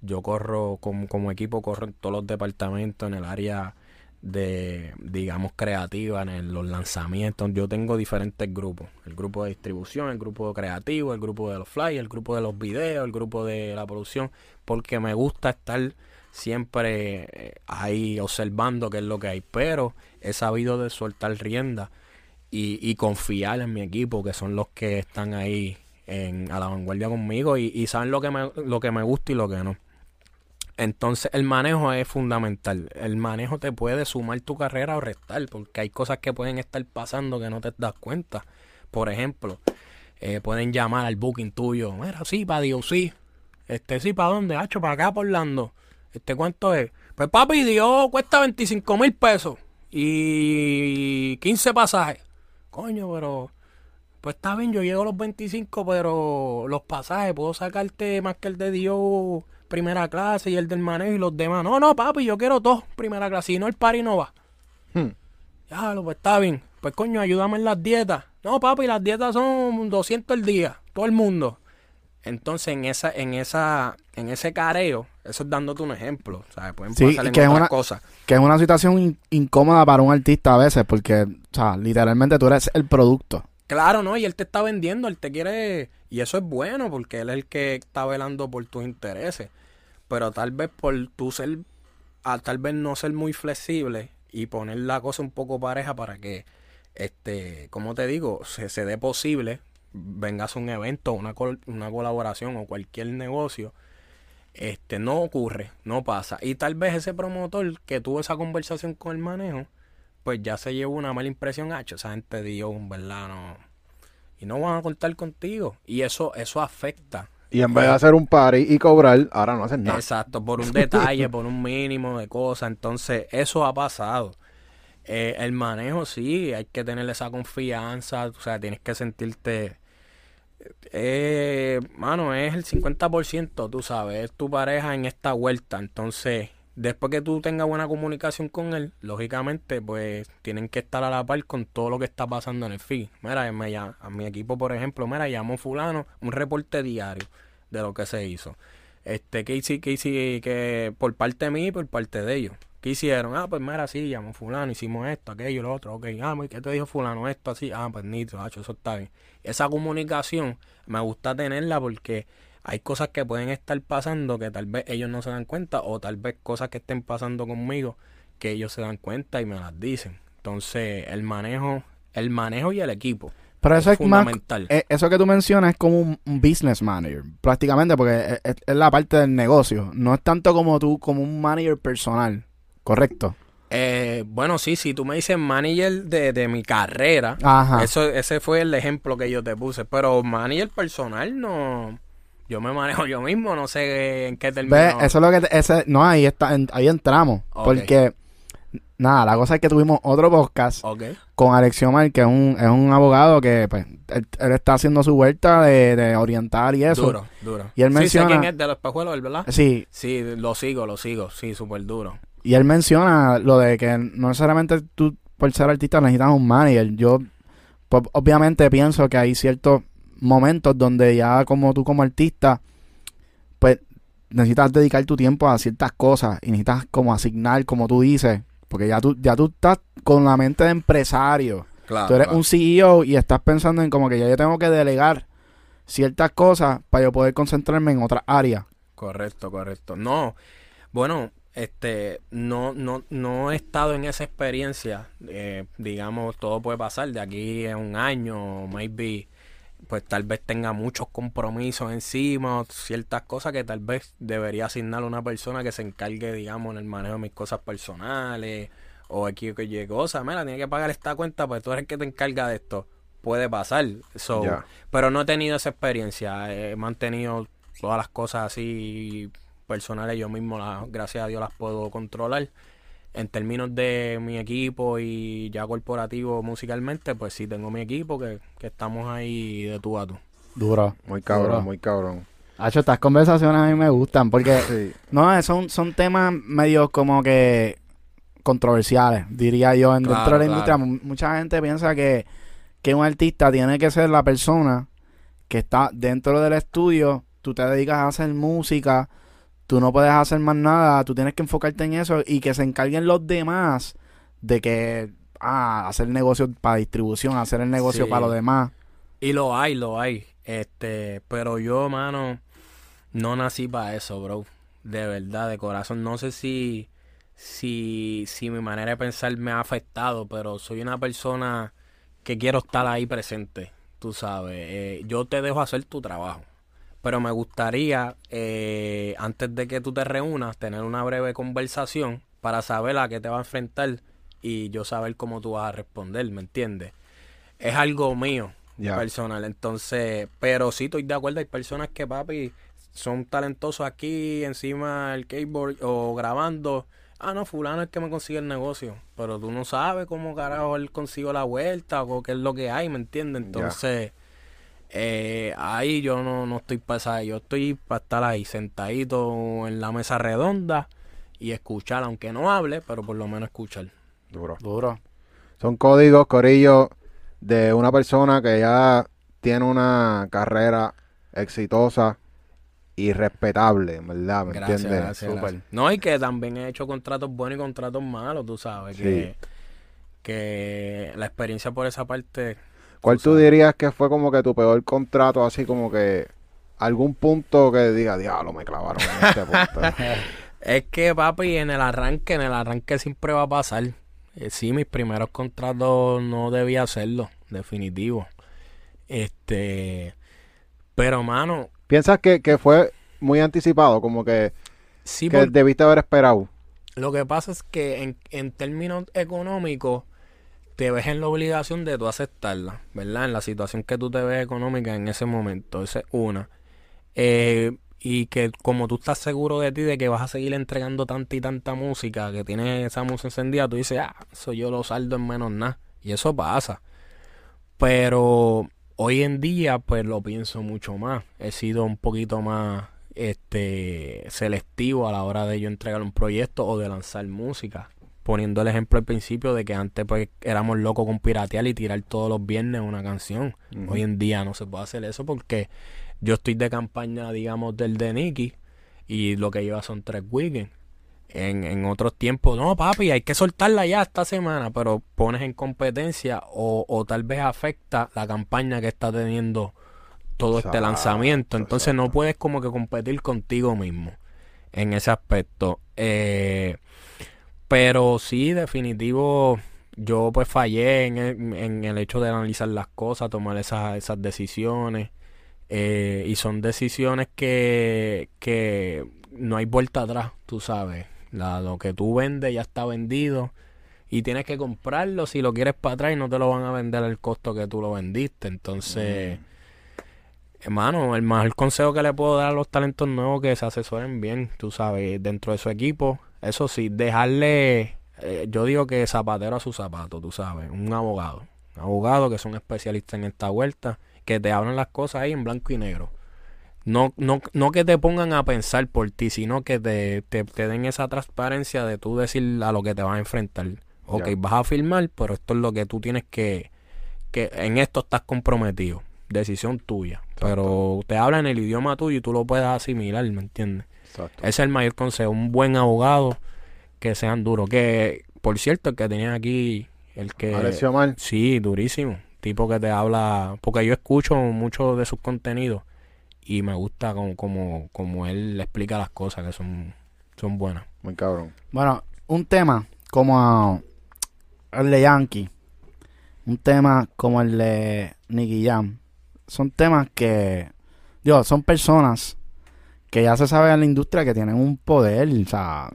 Yo corro como, como equipo, corro en todos los departamentos, en el área de, digamos, creativa, en los lanzamientos. Yo tengo diferentes grupos. El grupo de distribución, el grupo creativo, el grupo de los flyers, el grupo de los videos, el grupo de la producción, porque me gusta estar siempre eh, ahí observando qué es lo que hay. Pero he sabido de soltar rienda y, confiar en mi equipo, que son los que están ahí en, a la vanguardia conmigo y, y saben lo que, me, lo que me gusta y lo que no. Entonces el manejo es fundamental. El manejo te puede sumar tu carrera o restar, porque hay cosas que pueden estar pasando que no te das cuenta. Por ejemplo, eh, pueden llamar al booking tuyo. Mira, sí, para Dios, sí. Este, sí, ¿para dónde? Hacho, para acá, por Orlando. Este, ¿cuánto es? Pues papi, Dios cuesta 25 mil pesos y 15 pasajes. Coño, pero... Pues está bien, yo llego a los 25, pero los pasajes, puedo sacarte más que el de Dios primera clase y el del manejo y los demás. No, no, papi, yo quiero todo primera clase. Si no, el pari no va. Hmm. Ya, pues está bien. Pues coño, ayúdame en las dietas. No, papi, las dietas son 200 el día. Todo el mundo. Entonces, en esa, en esa, en ese careo, eso es dándote un ejemplo. ¿sabes? Pueden Sí, pasar en que es una- cosas. Que es una situación in- incómoda para un artista a veces, porque, o sea, literalmente tú eres el producto. Claro, ¿no? Y él te está vendiendo, él te quiere... Y eso es bueno, porque él es el que está velando por tus intereses. Pero tal vez por tú ser... a tal vez no ser muy flexible y poner la cosa un poco pareja para que, este, como te digo, se, se dé posible, vengas a un evento, una, col- una colaboración o cualquier negocio, este, no ocurre, no pasa. Y tal vez ese promotor que tuvo esa conversación con el manejo, pues ya se llevó una mala impresión, hacho, esa gente dio un verdad, no. Y no van a contar contigo. Y eso, eso afecta. Y en vez de hacer un party y cobrar, ahora no hacen nada. Exacto, por un detalle, por un mínimo de cosas. Entonces, eso ha pasado. Eh, el manejo, sí, hay que tener esa confianza. O sea, tienes que sentirte. Eh, mano, es el 50%, tú sabes, es tu pareja en esta vuelta. Entonces, después que tú tengas buena comunicación con él, lógicamente, pues tienen que estar a la par con todo lo que está pasando en el feed. Mira, me a mi equipo, por ejemplo, mira, llamó fulano, un reporte diario de lo que se hizo. Este, ¿qué hice, qué hice, que por parte de mí y por parte de ellos? ¿Qué hicieron? Ah, pues mira, sí, llamó fulano, hicimos esto, aquello, lo otro, ok. Ah, pues, ¿qué te dijo fulano? Esto, así. Ah, pues nítido, hacho, eso está bien. Esa comunicación me gusta tenerla porque hay cosas que pueden estar pasando que tal vez ellos no se dan cuenta o tal vez cosas que estén pasando conmigo que ellos se dan cuenta y me las dicen. Entonces, el manejo, el manejo y el equipo. Pero eso es más, fundamental. eh, eso que tú mencionas es como un, business manager, prácticamente, porque es, es- es la parte del negocio. No es tanto como tú, como un manager personal, ¿correcto? Eh, bueno, sí, si tú me dices manager de, de mi carrera, Ajá. eso, ese fue el ejemplo que yo te puse. Pero manager personal, no. Yo me manejo yo mismo, no sé en qué terminó. Ve, eso es lo que... te- ese, no, ahí, está, en- ahí entramos. Porque, nada, la cosa es que tuvimos otro podcast con Alexiomar, que es un, es un abogado que, pues, él, él está haciendo su vuelta de, de orientar y eso. Duro, duro. Y él Sí, menciona- sé quién es de los espejuelos, ¿verdad? Sí, Sí, lo sigo, lo sigo. Sí, súper duro. Y él menciona lo de que no necesariamente tú, por ser artista, necesitas un manager. Yo, pues, obviamente, pienso que hay ciertos momentos donde ya como tú como artista, pues, necesitas dedicar tu tiempo a ciertas cosas y necesitas como asignar, como tú dices, porque ya tú, ya tú estás con la mente de empresario. Claro. tú eres claro. un CEO y estás pensando en como que ya yo tengo que delegar ciertas cosas para yo poder concentrarme en otras áreas. Correcto, correcto. No, bueno, este, no, no, no he estado en esa experiencia. Eh, digamos, todo puede pasar de aquí a un año, maybe, pues tal vez tenga muchos compromisos encima, o ciertas cosas que tal vez debería asignar a una persona que se encargue, digamos, en el manejo de mis cosas personales o aquí que Y cosa. Mira, tiene que pagar esta cuenta, pues tú eres el que te encarga de esto. Puede pasar. So, pero no he tenido esa experiencia. He mantenido todas las cosas así personales yo mismo, las, gracias a Dios, las puedo controlar. En términos de mi equipo y ya corporativo musicalmente, pues sí tengo mi equipo que, que estamos ahí de tú a tú. Duro. Muy cabrón, muy cabrón. Hacho, estas conversaciones a mí me gustan porque Sí. No, son, son temas medio como que controversiales, diría yo, en Claro, dentro de la claro. industria. Mucha gente piensa que, que un artista tiene que ser la persona que está dentro del estudio, tú te dedicas a hacer música, tú no puedes hacer más nada, tú tienes que enfocarte en eso y que se encarguen los demás de que, ah, hacer negocio para distribución, hacer el negocio Sí. para los demás. Y lo hay, lo hay. Este, pero yo, mano, no nací para eso, bro. De verdad, de corazón. No sé si, si, si mi manera de pensar me ha afectado, pero soy una persona que quiero estar ahí presente. Tú sabes, Eh, yo te dejo hacer tu trabajo. Pero me gustaría, eh, antes de que tú te reúnas, tener una breve conversación para saber a qué te va a enfrentar y yo saber cómo tú vas a responder, ¿me entiendes? Es algo mío personal. Entonces, pero sí estoy de acuerdo, hay personas que, papi, son talentosos aquí encima del skateboard o grabando. Ah, no, fulano es el que me consigue el negocio. Pero tú no sabes cómo carajo él consigo la vuelta o qué es lo que hay, ¿me entiendes? Entonces, eh, ahí yo no, no estoy para esa- Yo estoy para estar ahí sentadito en la mesa redonda y escuchar, aunque no hable, pero por lo menos escuchar. Duro. Duro. Son códigos, corillo, de una persona que ya tiene una carrera exitosa y respetable, en ¿verdad? ¿Me Gracias, entiendes? gracias. No, y que también he hecho contratos buenos y contratos malos, tú sabes. Sí. Que, que la experiencia por esa parte. ¿Cuál tú dirías que fue como que tu peor contrato, así como que algún punto que diga, diablo, me clavaron en este punto? Es que, papi, en el arranque, en el arranque siempre va a pasar. Eh, sí, mis primeros contratos no debía hacerlo, definitivo. Este. Pero, mano, ¿Piensas que, que fue muy anticipado? Como que, sí, que debiste haber esperado. Lo que pasa es que en, en términos económicos te ves en la obligación de tú aceptarla, ¿verdad? En la situación que tú te ves económica en ese momento, esa es una. Eh, y que como tú estás seguro de ti de que vas a seguir entregando tanta y tanta música, que tienes esa música encendida, tú dices, ah, eso yo lo saldo en menos nada. Y eso pasa. Pero hoy en día, pues lo pienso mucho más. He sido un poquito más este selectivo a la hora de yo entregar un proyecto o de lanzar música. Poniendo el ejemplo al principio de que antes pues éramos locos con piratear y tirar todos los viernes una canción. Hoy en día no se puede hacer eso porque yo estoy de campaña, digamos, del de Nicky y lo que lleva son tres weekends. En, en otros tiempos, no, papi, hay que soltarla ya esta semana, pero pones en competencia o, o tal vez afecta la campaña que está teniendo todo este lanzamiento. Entonces no puedes como que competir contigo mismo en ese aspecto. Eh, pero sí, definitivo, yo pues fallé en el, en el hecho de analizar las cosas, tomar esas, esas decisiones. eh, y son decisiones que, que no hay vuelta atrás, tú sabes. Lo que tú vendes ya está vendido y tienes que comprarlo si lo quieres para atrás y no te lo van a vender al costo que tú lo vendiste. Entonces, hermano, el mejor consejo que le puedo dar a los talentos nuevos que se asesoren bien, tú sabes, dentro de su equipo. Eso sí, dejarle, eh, yo digo que zapatero a su zapato, tú sabes, un abogado. Un abogado que son especialistas en esta vuelta, que te hablan las cosas ahí en blanco y negro. No, no, no que te pongan a pensar por ti, sino que te, te, te den esa transparencia de tú decir a lo que te vas a enfrentar. Ok, vas a firmar, pero esto es lo que tú tienes que, que en esto estás comprometido. Decisión tuya. Pero te hablan el idioma tuyo y tú lo puedes asimilar, ¿me entiendes? Exacto. Ese es el mayor consejo. Un buen abogado que sean duros. Que, por cierto, el que tenía aquí, el que... Alessio Mar. Sí, durísimo. Tipo que te habla, porque yo escucho mucho de sus contenidos y me gusta como, como, como él explica las cosas que son, son buenas. Muy cabrón. Bueno, un tema como el de Yankee, un tema como el de Nicky Jam, son temas que, digo, son personas que ya se sabe en la industria que tienen un poder, o sea,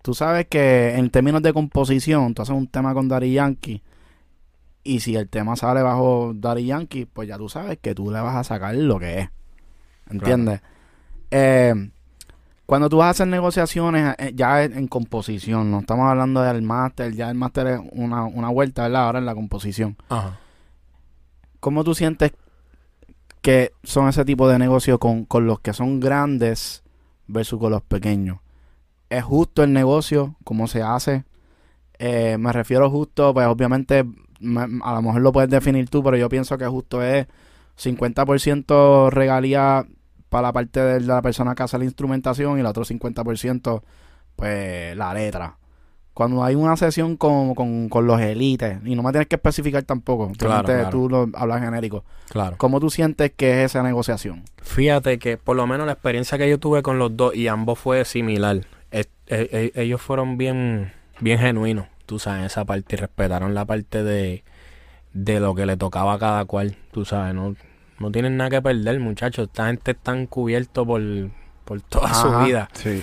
tú sabes que en términos de composición, tú haces un tema con Daddy Yankee y si el tema sale bajo Daddy Yankee, pues ya tú sabes que tú le vas a sacar lo que es, ¿entiendes? Eh, cuando tú vas a hacer negociaciones eh, ya en, en composición, no estamos hablando del máster, ya el máster es una, una vuelta, ¿verdad? Ahora en la composición. Ajá. ¿Cómo tú sientes que son ese tipo de negocios con, con los que son grandes versus con los pequeños? ¿Es justo el negocio? ¿Cómo se hace? Eh, me refiero justo, pues obviamente me- a lo mejor lo puedes definir tú, pero yo pienso que justo es 50% regalía para la parte de la persona que hace la instrumentación y el otro 50% pues la letra. Cuando hay una sesión con, con, con los élites, y no me tienes que especificar tampoco, Claro, claro. tú lo hablas genérico. Claro. ¿Cómo tú sientes que es esa negociación? Fíjate que por lo menos la experiencia que yo tuve con los dos y ambos fue similar. Es- e- e- ellos fueron bien, bien genuinos, tú sabes, en esa parte y respetaron la parte de, de lo que le tocaba a cada cual, tú sabes, no, no tienen nada que perder, muchachos. Esta gente están cubiertos por, por toda su vida. Sí.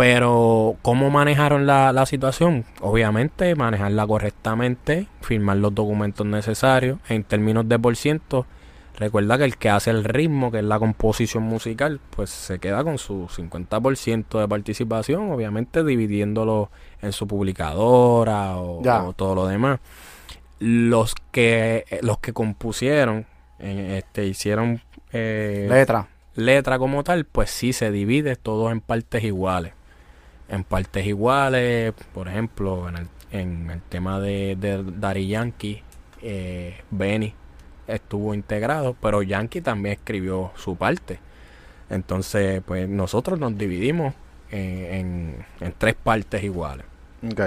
Pero, ¿cómo manejaron la, la situación? Obviamente, manejarla correctamente, firmar los documentos necesarios en términos de por ciento. Recuerda que el que hace el ritmo, que es la composición musical, pues se queda con su 50% de participación, obviamente dividiéndolo en su publicadora o, todo lo demás. Los que los que compusieron, eh, este, hicieron eh, Letra. letra como tal, pues sí se divide todo en partes iguales. En partes iguales, por ejemplo, en el, en el tema de, de Daddy Yankee, eh, Benny estuvo integrado, pero Yankee también escribió su parte. Entonces, pues nosotros nos dividimos en, en- en tres partes iguales. Ok.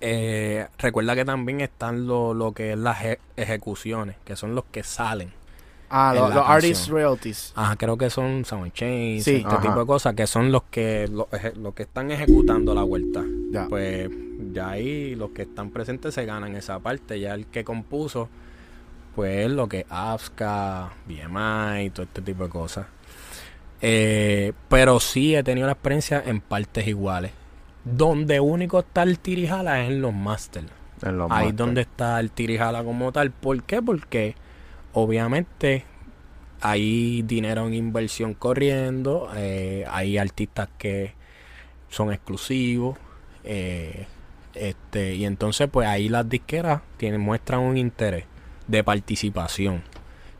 Eh, recuerda que también están lo, lo que es las eje- ejecuciones, que son los que salen. Ah, los los artist royalties. Ajá, creo que son Sound Chains, Sí. este Ajá. tipo de cosas, que son los que los, que están ejecutando la vuelta. Ya. Pues ya ahí los que están presentes se ganan esa parte. Ya el que compuso, pues es lo que AFSCA, BMI, todo este tipo de cosas. Eh, pero sí he tenido la experiencia en partes iguales. Donde único está el tirijala es en los masters. Ahí masters. donde está el tirijala como tal. ¿Por qué? Porque obviamente hay dinero en inversión corriendo, eh, hay artistas que son exclusivos, eh, este, y entonces pues ahí las disqueras tienen, muestran un interés de participación,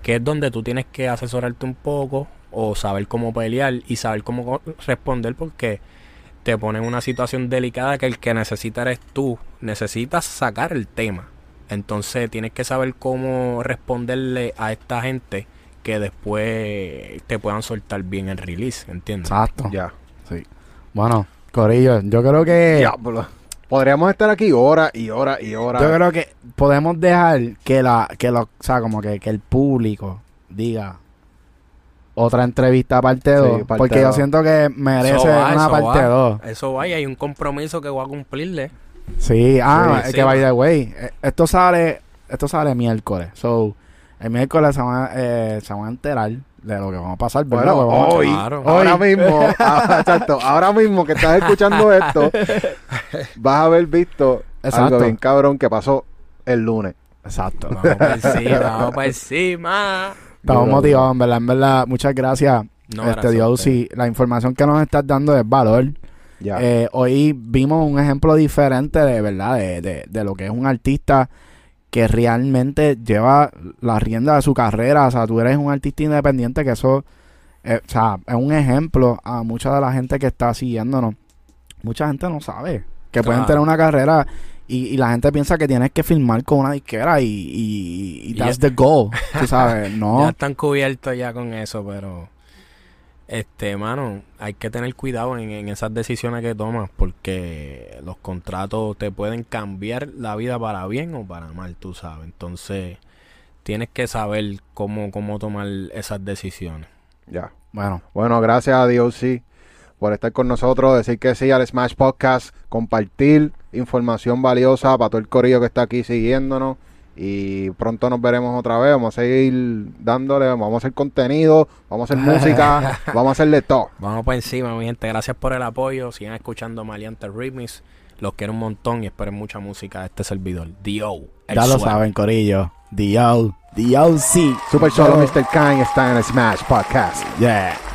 que es donde tú tienes que asesorarte un poco o saber cómo pelear y saber cómo responder porque te ponen en una situación delicada que el que necesita eres tú, necesitas sacar el tema. Entonces tienes que saber cómo responderle a esta gente que después te puedan soltar bien el release, ¿entiendes? Exacto. Ya. Sí. Bueno, Corillo, yo creo que. Diablo. Podríamos estar aquí horas y horas y horas. Yo creo que podemos dejar que la, que lo, o sea, como que, que el público diga otra entrevista parte Sí, 2. parte porque yo siento que merece va, una parte va. 2. Eso va y hay un compromiso que voy a cumplirle. Sí, ah, Sí, es sí, que by the way, eh, esto sale, esto sale miércoles. So, el miércoles se van, a- eh, se van a enterar de lo que vamos a pasar, ¿verdad? Bueno, a- hoy, Claro. ahora mismo, ah, exacto, ahora mismo que estás escuchando esto, vas a haber visto Exacto. algo bien cabrón que pasó el lunes. Exacto. Vamos para encima, vamos para encima. Estamos motivados, en verdad, en verdad. Muchas gracias, No, este Dios. Sí, la información que nos estás dando es valor. Ya. Eh, hoy vimos un ejemplo diferente de verdad, de, de, de lo que es un artista que realmente lleva la rienda de su carrera. O sea, tú eres un artista independiente que eso, eh, o sea, es un ejemplo a mucha de la gente que está siguiéndonos. Mucha gente no sabe que pueden tener una carrera y, y la gente piensa que tienes que filmar con una disquera y, y, y that's ya- the goal. Tú sabes, Ya no. están cubiertos ya con eso, pero este, mano, hay que tener cuidado en, en esas decisiones que tomas porque los contratos te pueden cambiar la vida para bien o para mal, tú sabes. Entonces, tienes que saber cómo, cómo tomar esas decisiones. ya. Bueno, Bueno, gracias a DOC por estar con nosotros, decir que sí al Smash Podcast, compartir información valiosa para todo el corillo que está aquí siguiéndonos. Y pronto nos veremos otra vez. Vamos a seguir dándole, vamos a hacer contenido, vamos a hacer música, vamos a hacerle todo. Vamos por encima, mi gente. Gracias por el apoyo. Sigan escuchando Maliante Remix. Los quiero un montón y esperen mucha música de este servidor. Dio. ya lo suave. saben, Corillo. D.O. D.O.C. Super Solo Mr. Kanye está en el Smash Podcast. Yeah.